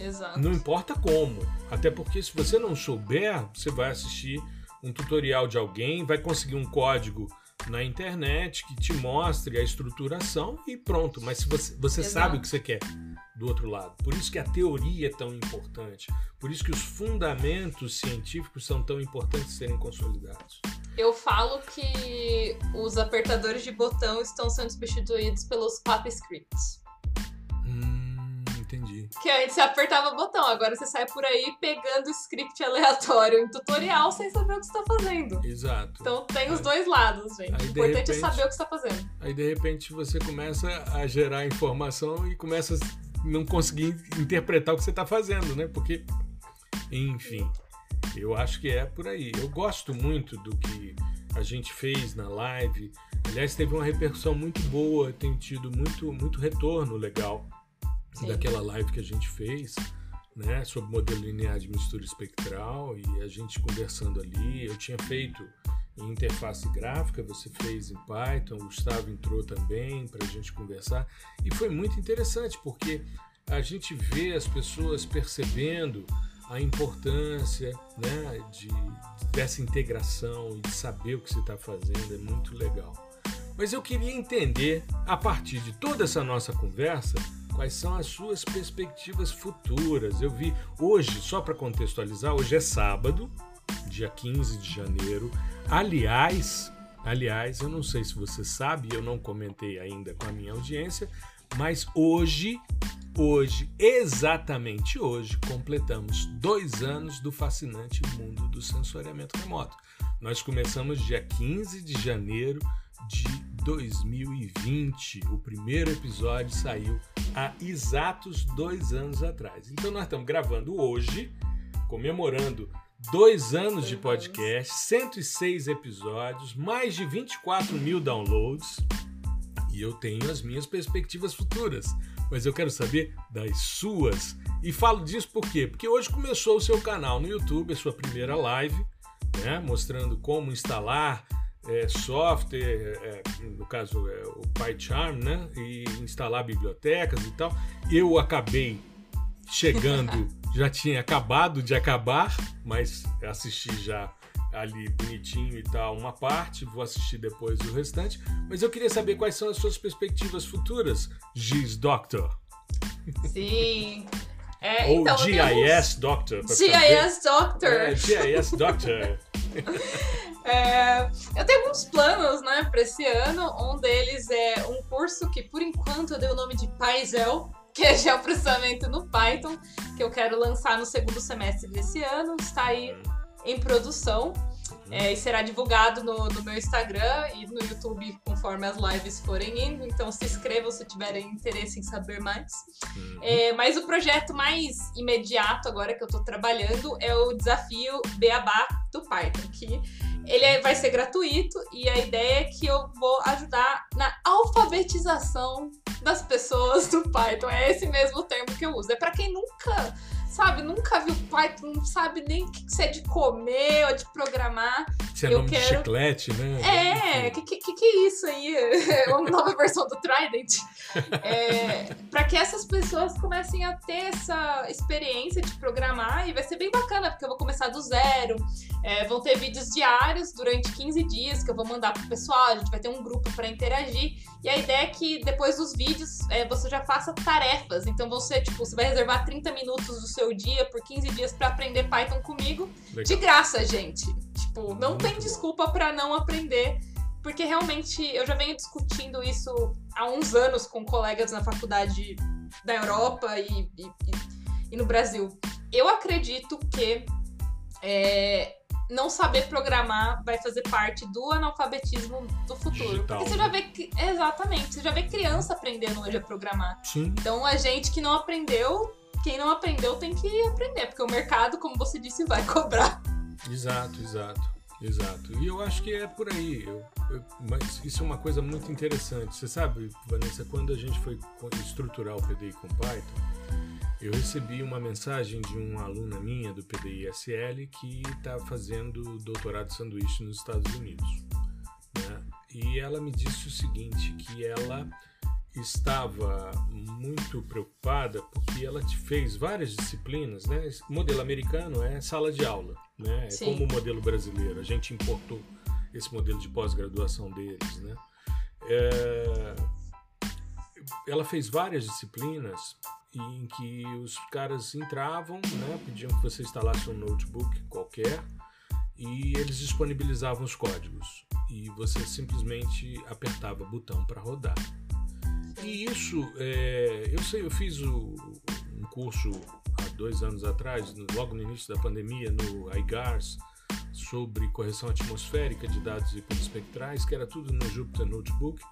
Exato. Não importa como. Até porque se você não souber, você vai assistir um tutorial de alguém, vai conseguir um código na internet que te mostre a estruturação e pronto. Mas se você, você sabe o que você quer do outro lado. Por isso que a teoria é tão importante. Por isso que os fundamentos científicos são tão importantes serem consolidados. Eu falo que os apertadores de botão estão sendo substituídos pelos pap scripts. Hum, entendi. Que antes você apertava o botão, agora você sai por aí pegando script aleatório em tutorial sem saber o que você está fazendo. Exato. Então tem os dois lados, gente. Aí, o importante repente- é saber o que você está fazendo. Aí de repente você começa a gerar informação e começa a não conseguir interpretar o que você está fazendo, né? Porque, enfim, eu acho que é por aí. Eu gosto muito do que a gente fez na live. Aliás, teve uma repercussão muito boa, tem tido muito, muito retorno legal Sim. daquela live que a gente fez, né, sobre modelo linear de mistura espectral e a gente conversando ali. Eu tinha feito em interface gráfica, você fez em Python, o Gustavo entrou também para a gente conversar e foi muito interessante porque a gente vê as pessoas percebendo a importância né, de, dessa integração e de saber o que você está fazendo, é muito legal. Mas eu queria entender, a partir de toda essa nossa conversa, quais são as suas perspectivas futuras. Eu vi hoje, só para contextualizar, hoje é sábado, dia 15 de janeiro. Aliás, aliás, eu não sei se você sabe, eu não comentei ainda com a minha audiência, mas hoje, hoje, exatamente hoje, completamos dois anos do fascinante mundo do sensoriamento remoto. Nós começamos dia 15 de janeiro de 2020. O primeiro episódio saiu há exatos dois anos atrás. Então nós estamos gravando hoje, comemorando dois anos de podcast, 106 episódios, mais de 24 mil downloads. E eu tenho as minhas perspectivas futuras, mas eu quero saber das suas. E falo disso por quê? Porque hoje começou o seu canal no YouTube, a sua primeira live, né, mostrando como instalar é, software, é, no caso é, o PyCharm, né, e instalar bibliotecas e tal. Eu acabei chegando, já tinha acabado de acabar, mas assisti já ali bonitinho e tal uma parte, vou assistir depois o restante. Mas eu queria saber quais são as suas perspectivas futuras, Giz Doctor. Sim. É, Ou então, GIS Doctor. ficar bem- GIS Doctor. É, GIS Doctor. É, eu tenho alguns planos, né, para esse ano. Um deles é um curso que, por enquanto, eu dei o nome de Pyzel, que é geoprocessamento no Python, que eu quero lançar no segundo semestre desse ano. Está aí em produção. É, e será divulgado no, no meu Instagram e no YouTube conforme as lives forem indo. Então se inscrevam se tiverem interesse em saber mais. Uhum. É, mas o projeto mais imediato agora que eu tô trabalhando é o desafio Beabá do Python, que ele é- vai ser gratuito e a ideia é que eu vou ajudar na alfabetização das pessoas do Python. É esse mesmo termo que eu uso. É para quem nunca, sabe, nunca viu Python, não sabe nem o que que é de comer ou de programar. Isso é eu nome de quero- chiclete, né? É, que, que, que é isso aí? É uma nova versão do Trident. É, para que essas pessoas comecem a ter essa experiência de programar e vai ser bem bacana, porque eu vou começar do zero. É, vão ter vídeos diários durante 15 dias que eu vou mandar pro pessoal, a gente vai ter um grupo para interagir. E a ideia é que depois dos vídeos é, você já faça tarefas. Então você, tipo, você vai reservar 30 minutos do seu dia por 15 dias para aprender Python comigo. Legal. De graça, gente. Tipo, não Muito tem bom. desculpa pra não aprender. Porque realmente eu já venho discutindo isso há uns anos com colegas na faculdade da Europa e, e- e- no Brasil. Eu acredito que é, não saber programar vai fazer parte do analfabetismo do futuro. Digital, Porque você já né? vê. que- Exatamente, você já vê criança aprendendo hoje a programar. Sim. Então a gente que não aprendeu, quem não aprendeu tem que aprender, porque o mercado, como você disse, vai cobrar. Exato, exato, exato. E eu acho que é por aí. Eu- eu- mas isso é uma coisa muito interessante. Você sabe, Vanessa, quando a gente foi estruturar o PDI com Python, eu recebi uma mensagem de uma aluna minha do PDI SL que está fazendo doutorado de sanduíche nos Estados Unidos. né? E ela me disse o seguinte, que ela estava muito preocupada porque ela te- fez várias disciplinas, né? Esse modelo americano é sala de aula, né? É Sim. como o modelo brasileiro. A gente importou esse modelo de pós-graduação deles, né? É, Ela fez várias disciplinas em que os caras entravam, né? Pediam que você instalasse um notebook qualquer e eles disponibilizavam os códigos e você simplesmente apertava o botão para rodar. E isso, é, eu sei, eu fiz o, um curso há dois anos atrás, logo no início da pandemia, no iGARS, sobre correção atmosférica de dados hiperespectrais, que era tudo no Jupyter Notebook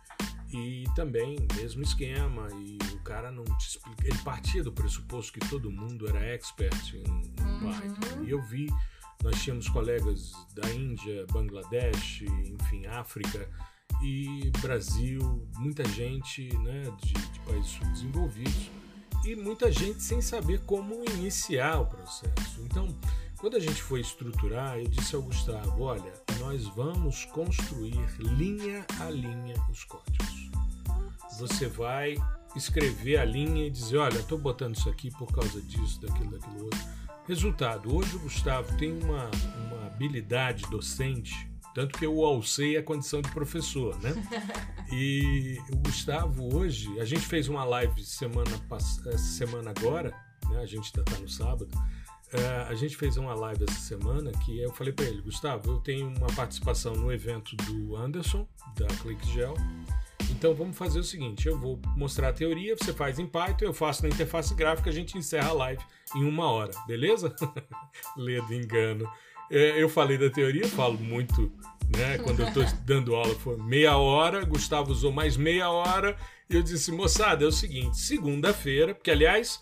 e também mesmo esquema e o cara não te explica, ele partia do pressuposto que todo mundo era expert em, em uhum. Python. E eu vi, nós tínhamos colegas da Índia, Bangladesh, enfim, África e Brasil, muita gente, né, de, de países subdesenvolvidos e muita gente sem saber como iniciar o processo. Então, quando a gente foi estruturar, eu disse ao Gustavo: olha, nós vamos construir linha a linha os códigos. Você vai escrever a linha e dizer: olha, estou botando isso aqui por causa disso, daquilo, daquilo outro. Resultado: hoje o Gustavo tem uma, uma habilidade docente, tanto que eu o alcei a condição de professor, né? E o Gustavo hoje, a gente fez uma live semana, semana agora, né? a gente ainda está no sábado Uh, a gente fez uma live essa semana que eu falei para ele, Gustavo, eu tenho uma participação no evento do Anderson, da ClickGel. Então vamos fazer o seguinte: eu vou mostrar a teoria, você faz em Python, eu faço na interface gráfica, a gente encerra a live em uma hora, beleza? Ledo engano. É, eu falei da teoria, falo muito, né? Quando eu estou dando aula foi meia hora, Gustavo usou mais meia hora, e eu disse, moçada, é o seguinte: segunda-feira, porque aliás,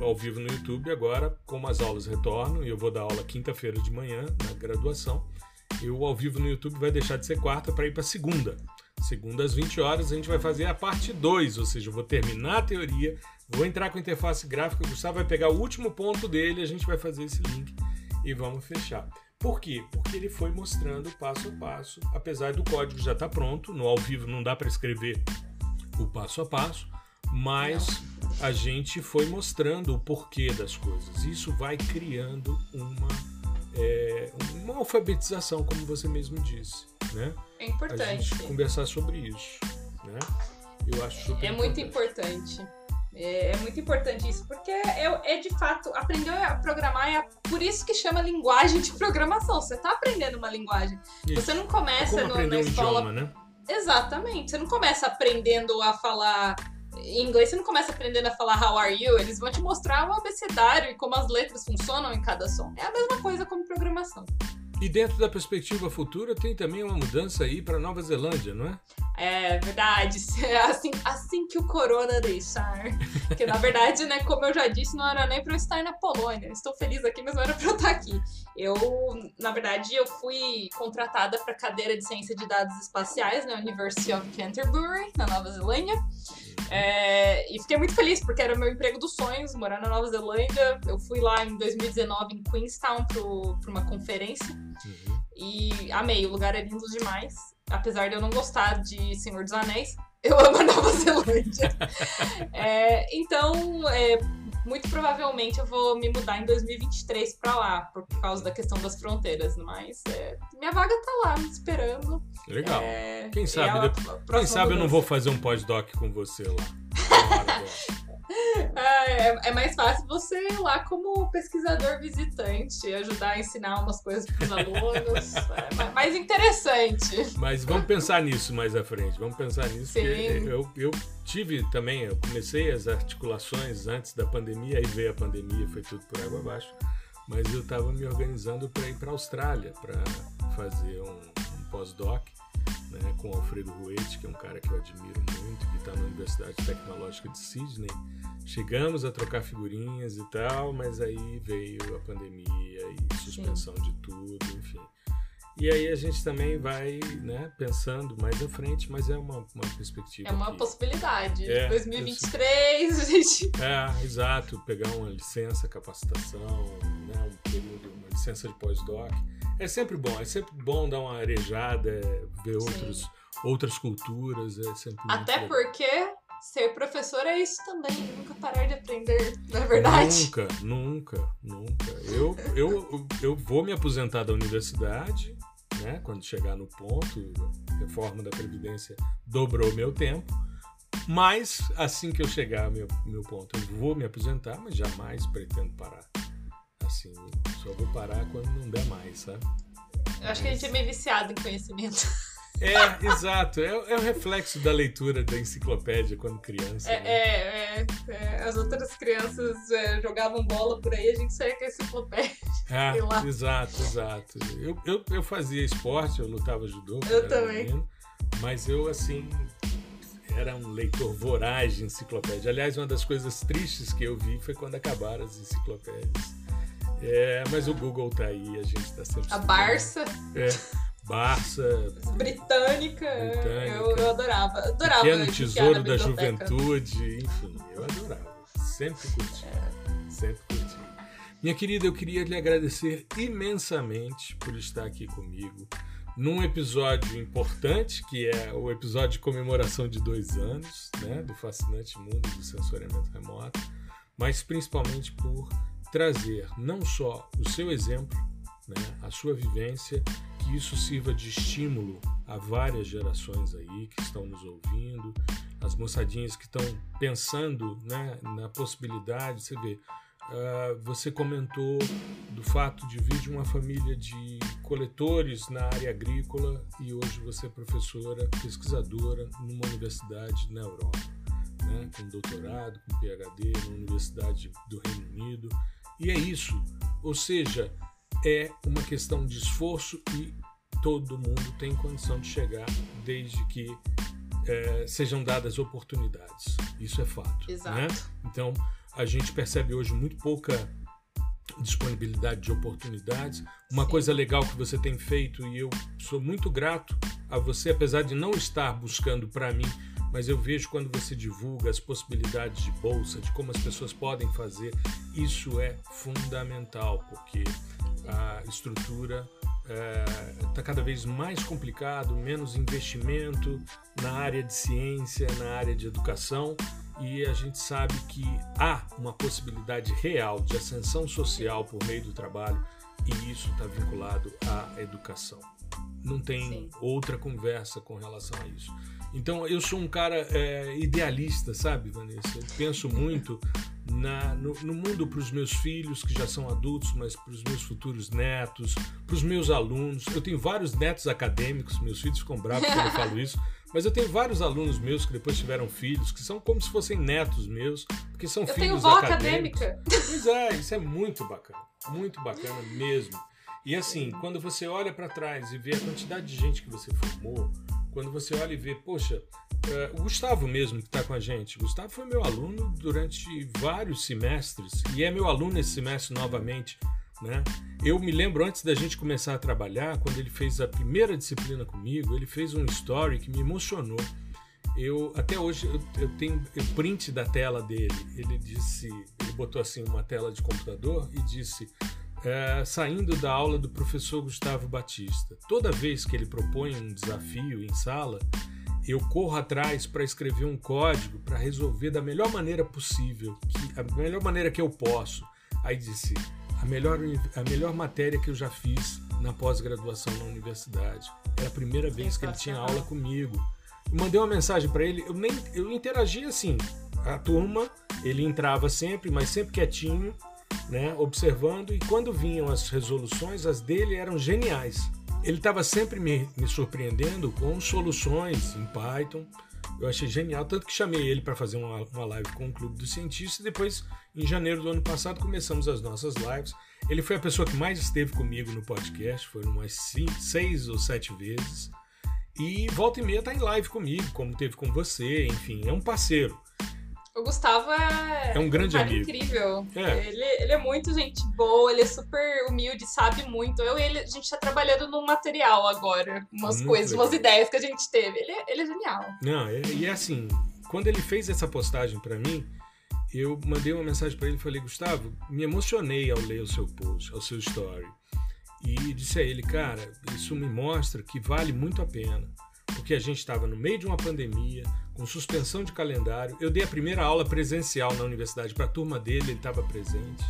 ao vivo no YouTube agora, como as aulas retornam, e eu vou dar aula quinta-feira de manhã na graduação. Eu ao vivo no YouTube vai deixar de ser quarta para ir para segunda. Segunda às 20 horas a gente vai fazer a parte 2, ou seja, eu vou terminar a teoria, vou entrar com a interface gráfica, o Gustavo vai pegar o último ponto dele, a gente vai fazer esse link e vamos fechar. Por quê? Porque ele foi mostrando passo a passo, apesar do código já estar tá pronto, no ao vivo não dá para escrever o passo a passo, mas a gente foi mostrando o porquê das coisas. Isso vai criando uma, é, uma alfabetização, como você mesmo disse. Né? É importante. A gente conversar sobre isso. Né? Eu acho super É muito importante. É, é, muito importante isso, porque é, é, de fato, aprender a programar é por isso que chama linguagem de programação. Você está aprendendo uma linguagem. Isso. Você não começa é no, na escola. Um idioma, né? Exatamente. Você não começa aprendendo a falar em inglês você não começa aprendendo a falar how are you, eles vão te mostrar o abecedário e como as letras funcionam em cada som. É a mesma coisa como programação. E dentro da perspectiva futura tem também uma mudança aí para Nova Zelândia, não é? É verdade. Assim, assim que o corona deixar. Porque na verdade, né, como eu já disse, não era nem para eu estar na Polônia. Estou feliz aqui, mas não era para eu estar aqui. Eu, na verdade, eu fui contratada para cadeira de ciência de dados espaciais na University of Canterbury, na Nova Zelândia. É, e fiquei muito feliz, porque era meu emprego dos sonhos, morar na Nova Zelândia. Eu fui lá em 2019 em Queenstown para uma conferência. Uhum. E amei, o lugar é lindo demais. Apesar de eu não gostar de Senhor dos Anéis, eu amo a Nova Zelândia. é, então, é, muito provavelmente eu vou me mudar em 2023 para lá, por causa da questão das fronteiras. Mas é, minha vaga tá lá me esperando. Legal. É, quem sabe, quem sabe eu não vou fazer um pós-doc com você lá. É, é, mais fácil você ir lá como pesquisador visitante, ajudar a ensinar umas coisas para os alunos. é mais interessante. Mas vamos pensar nisso mais à frente. Vamos pensar nisso. Sim. Eu, eu tive também, eu comecei as articulações antes da pandemia, aí veio a pandemia, foi tudo por água abaixo. Mas eu estava me organizando para ir para a Austrália para fazer um, um pós-doc né, com Alfredo Ruete, que é um cara que eu admiro muito, que está na Universidade Tecnológica de Sydney. Chegamos a trocar figurinhas e tal, mas aí veio a pandemia e suspensão Sim. de tudo, enfim. E aí a gente também vai né, pensando mais à frente, mas é uma, uma perspectiva. É uma que... possibilidade. É, 2023, a gente. É, exato. Pegar uma licença, capacitação, né, um período, licença de pós-doc é sempre bom, é sempre bom dar uma arejada, ver outros, outras culturas, é sempre Até porque ser professor é isso também, nunca parar de aprender, não é verdade? Nunca, nunca, nunca. Eu, eu, eu vou me aposentar da universidade, né, quando chegar no ponto, a reforma da Previdência dobrou meu tempo, mas assim que eu chegar ao meu, meu ponto, eu vou me aposentar, mas jamais pretendo parar Assim, só vou parar quando não der mais, sabe? Eu acho que a gente é meio viciado em conhecimento. É, exato. É, é o reflexo da leitura da enciclopédia quando criança. É, né? é, é, é, As outras crianças é, jogavam bola por aí, a gente saía com a enciclopédia. Lá. exato, exato. Eu, eu, eu fazia esporte, eu lutava judô. Eu também. menino, mas eu, assim, era um leitor voraz de enciclopédia. Aliás, uma das coisas tristes que eu vi foi quando acabaram as enciclopédias. É, mas o Google tá aí, a gente tá sempre. A. Barça É, Barça, britânica, Britânica. Eu, eu adorava. Adorava Pequeno Tesouro da. Juventude, enfim, eu adorava. Sempre curti. Sempre curti. Minha querida, eu queria lhe agradecer imensamente por estar aqui comigo num episódio importante, que é o episódio de comemoração de dois anos, né, do fascinante mundo do sensoriamento remoto, mas principalmente por trazer não só o seu exemplo, né, a sua vivência, que isso sirva de estímulo a várias gerações aí que estão nos ouvindo, as moçadinhas que estão pensando né, na possibilidade, você vê, ah, você comentou do fato de vir de uma família de coletores na área agrícola e hoje você é professora, pesquisadora numa universidade na Europa, né, com doutorado, com PhD na Universidade do Reino Unido. E é isso, ou seja, é uma questão de esforço e todo mundo tem condição de chegar desde que eh, sejam dadas oportunidades. Isso é fato. Exato. né? Então, a gente percebe hoje muito pouca disponibilidade de oportunidades. Uma Sim. coisa legal que você tem feito e eu sou muito grato a você, apesar de não estar buscando para mim, mas eu vejo quando você divulga as possibilidades de bolsa, de como as pessoas podem fazer, isso é fundamental, porque a estrutura está cada vez mais complicado, menos investimento na área de ciência, na área de educação, e a gente sabe que há uma possibilidade real de ascensão social por meio do trabalho, e isso está vinculado à educação. Não tem Sim. outra conversa com relação a isso. Então, eu sou um cara é, idealista, sabe, Vanessa? Eu penso muito na, no, no mundo para os meus filhos, que já são adultos, mas para os meus futuros netos, para os meus alunos. Eu tenho vários netos acadêmicos, meus filhos ficam bravos quando eu falo isso, mas eu tenho vários alunos meus que depois tiveram filhos, que são como se fossem netos meus, porque são Eu filhos tenho vó acadêmicos. acadêmica. Pois é, isso é muito bacana, muito bacana mesmo. E assim, quando você olha para trás e vê a quantidade de gente que você formou, quando você olha e vê, poxa, eh, o Gustavo mesmo que está com a gente, Gustavo foi meu aluno durante vários semestres e é meu aluno esse semestre novamente. Né? Eu me lembro antes da gente começar a trabalhar, quando ele fez a primeira disciplina comigo, ele fez um story que me emocionou. Eu até hoje eu, eu tenho print da tela dele. Ele disse, ele botou assim uma tela de computador e disse é, saindo da aula do professor Gustavo Batista. Toda vez que ele propõe um desafio em sala, eu corro atrás para escrever um código para resolver da melhor maneira possível, que, a melhor maneira que eu posso. Aí disse a melhor, a melhor matéria que eu já fiz na pós-graduação na universidade. Era a primeira vez que ele tinha aula comigo. Eu mandei uma mensagem para ele, eu nem eu interagia assim. A turma, ele entrava sempre, mas sempre quietinho, né, observando e quando vinham as resoluções, as dele eram geniais. Ele estava sempre me, me surpreendendo com soluções em Python. Eu achei genial, tanto que chamei ele para fazer uma, uma live com o Clube dos Cientistas e depois, em janeiro do ano passado, começamos as nossas lives. Ele foi a pessoa que mais esteve comigo no podcast, foram umas cinco, seis ou sete vezes. E volta e meia tá em live comigo, como teve com você, enfim, é um parceiro. O Gustavo é, É um grande cara amigo. incrível. É. Ele, ele é muito gente boa, ele é super humilde, sabe muito. Eu e ele, a gente tá trabalhando num material agora, umas Muito coisas, umas legal. ideias que a gente teve. Ele, é- ele é genial. Não, e é assim, quando ele fez essa postagem para mim, eu mandei uma mensagem para ele e falei, Gustavo, me emocionei ao ler o seu post, ao seu story. E disse a ele, cara, isso me mostra que vale muito a pena. Porque a gente estava no meio de uma pandemia, com suspensão de calendário. Eu dei a primeira aula presencial na universidade para a turma dele, ele estava presente.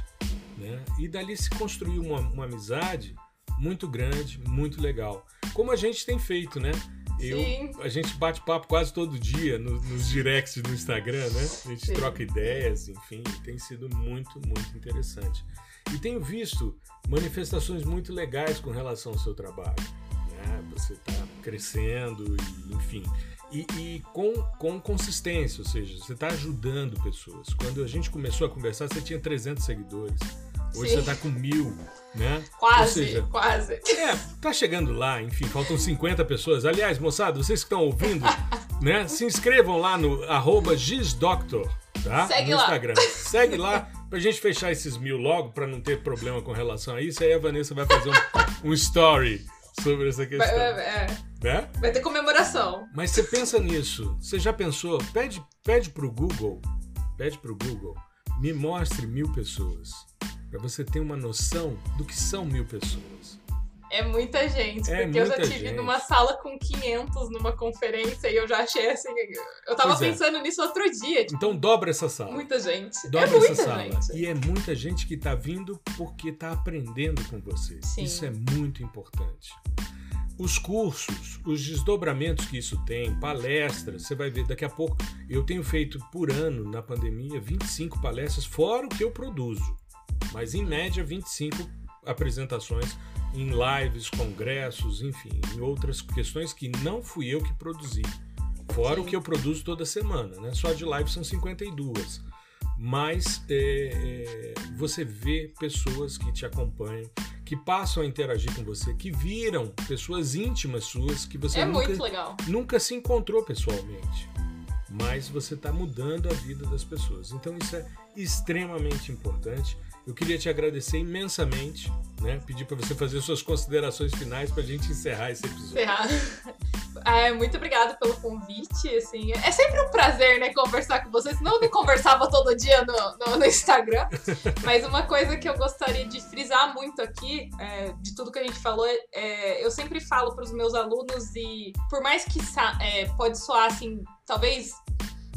Né? E dali se construiu uma, uma amizade muito grande, muito legal. Como a gente tem feito, né? Eu, Sim. a gente bate papo quase todo dia no- nos directs no Instagram, né? A gente Sim. troca ideias, enfim, tem sido muito, muito interessante. E tenho visto manifestações muito legais com relação ao seu trabalho. Né? Você está crescendo, e, enfim. E, e com, com consistência, ou seja, você está ajudando pessoas. Quando a gente começou a conversar, você tinha 300 seguidores. Hoje Sim. você está com mil, né? Ou Quase, seja, quase. é, tá chegando lá, enfim, faltam 50 pessoas. Aliás, moçada, vocês que estão ouvindo, né? Se inscrevam lá no arroba gisdoctor, tá? Segue no lá. Instagram. Segue lá pra gente fechar esses mil logo, pra não ter problema com relação a isso. Aí a Vanessa vai fazer um, um story sobre essa Vai, questão, é, né? vai ter comemoração. Mas você pensa nisso, você já pensou? Pede, pede pro Google, pede pro Google, me mostre mil pessoas. Pra você ter uma noção do que são mil pessoas. É muita gente, É porque eu já muita tive gente. numa sala com 500 numa conferência e eu já achei assim. Eu tava Pois é. pensando nisso outro dia. Tipo, Então dobra essa sala. muita gente. Dobra é muita essa sala. gente. E é muita gente que tá vindo porque tá aprendendo com você. Sim. Isso é muito importante. Os cursos, os desdobramentos que isso tem, palestras, você vai ver daqui a pouco. Eu tenho feito por ano na pandemia 25 palestras, fora o que eu produzo. Mas em média 25 apresentações em lives, congressos, enfim, em outras questões que não fui eu que produzi. Fora Sim. o que eu produzo toda semana, né? Só de live são 52. Mas é, é, você vê pessoas que te acompanham, que passam a interagir com você, que viram pessoas íntimas suas que você É nunca, nunca se encontrou pessoalmente. Mas você está mudando a vida das pessoas. Então isso é extremamente importante. Eu queria te agradecer imensamente, né? Pedir para você fazer suas considerações finais para a gente encerrar esse episódio. Ferrar. É, muito obrigada pelo convite, assim, é sempre um prazer, né, conversar com vocês, senão eu não conversava todo dia no, no, no Instagram, mas uma coisa que eu gostaria de frisar muito aqui, é, de tudo que a gente falou, é, eu sempre falo para os meus alunos e por mais que é, pode soar, assim, talvez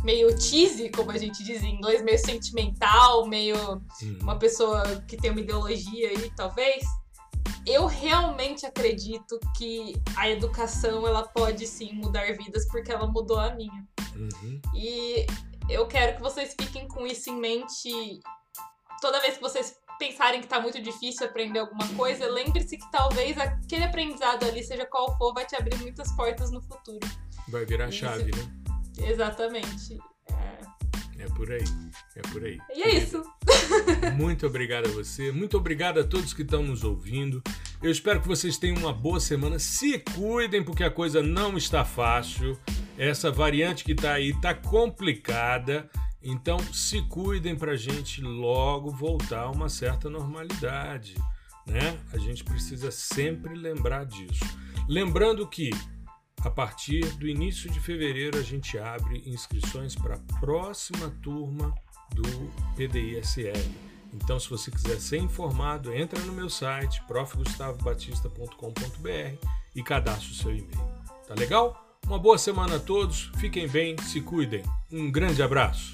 meio cheesy, como a gente diz em inglês, meio sentimental, meio uma pessoa que tem uma ideologia aí, talvez. Eu realmente acredito que a educação ela pode sim mudar vidas porque ela mudou a minha. Uhum. E eu quero que vocês fiquem com isso em mente toda vez que vocês pensarem que tá muito difícil aprender alguma coisa, lembre-se que talvez aquele aprendizado ali, seja qual for, vai te abrir muitas portas no futuro. Vai virar chave, né? Exatamente. É. É por aí. É por aí. E é isso. Muito obrigado a você. Muito obrigado a todos que estão nos ouvindo. Eu espero que vocês tenham uma boa semana. Se cuidem, porque a coisa não está fácil. Essa variante que está aí está complicada. Então, se cuidem para a gente logo voltar a uma certa normalidade. Né? A gente precisa sempre lembrar disso. Lembrando que a partir do início de fevereiro a gente abre inscrições para a próxima turma do PDI-SL. Então, se você quiser ser informado, entra no meu site profgustavobatista.com.br e cadastre o seu e-mail. Tá legal? Uma boa semana a todos, fiquem bem, se cuidem. Um grande abraço.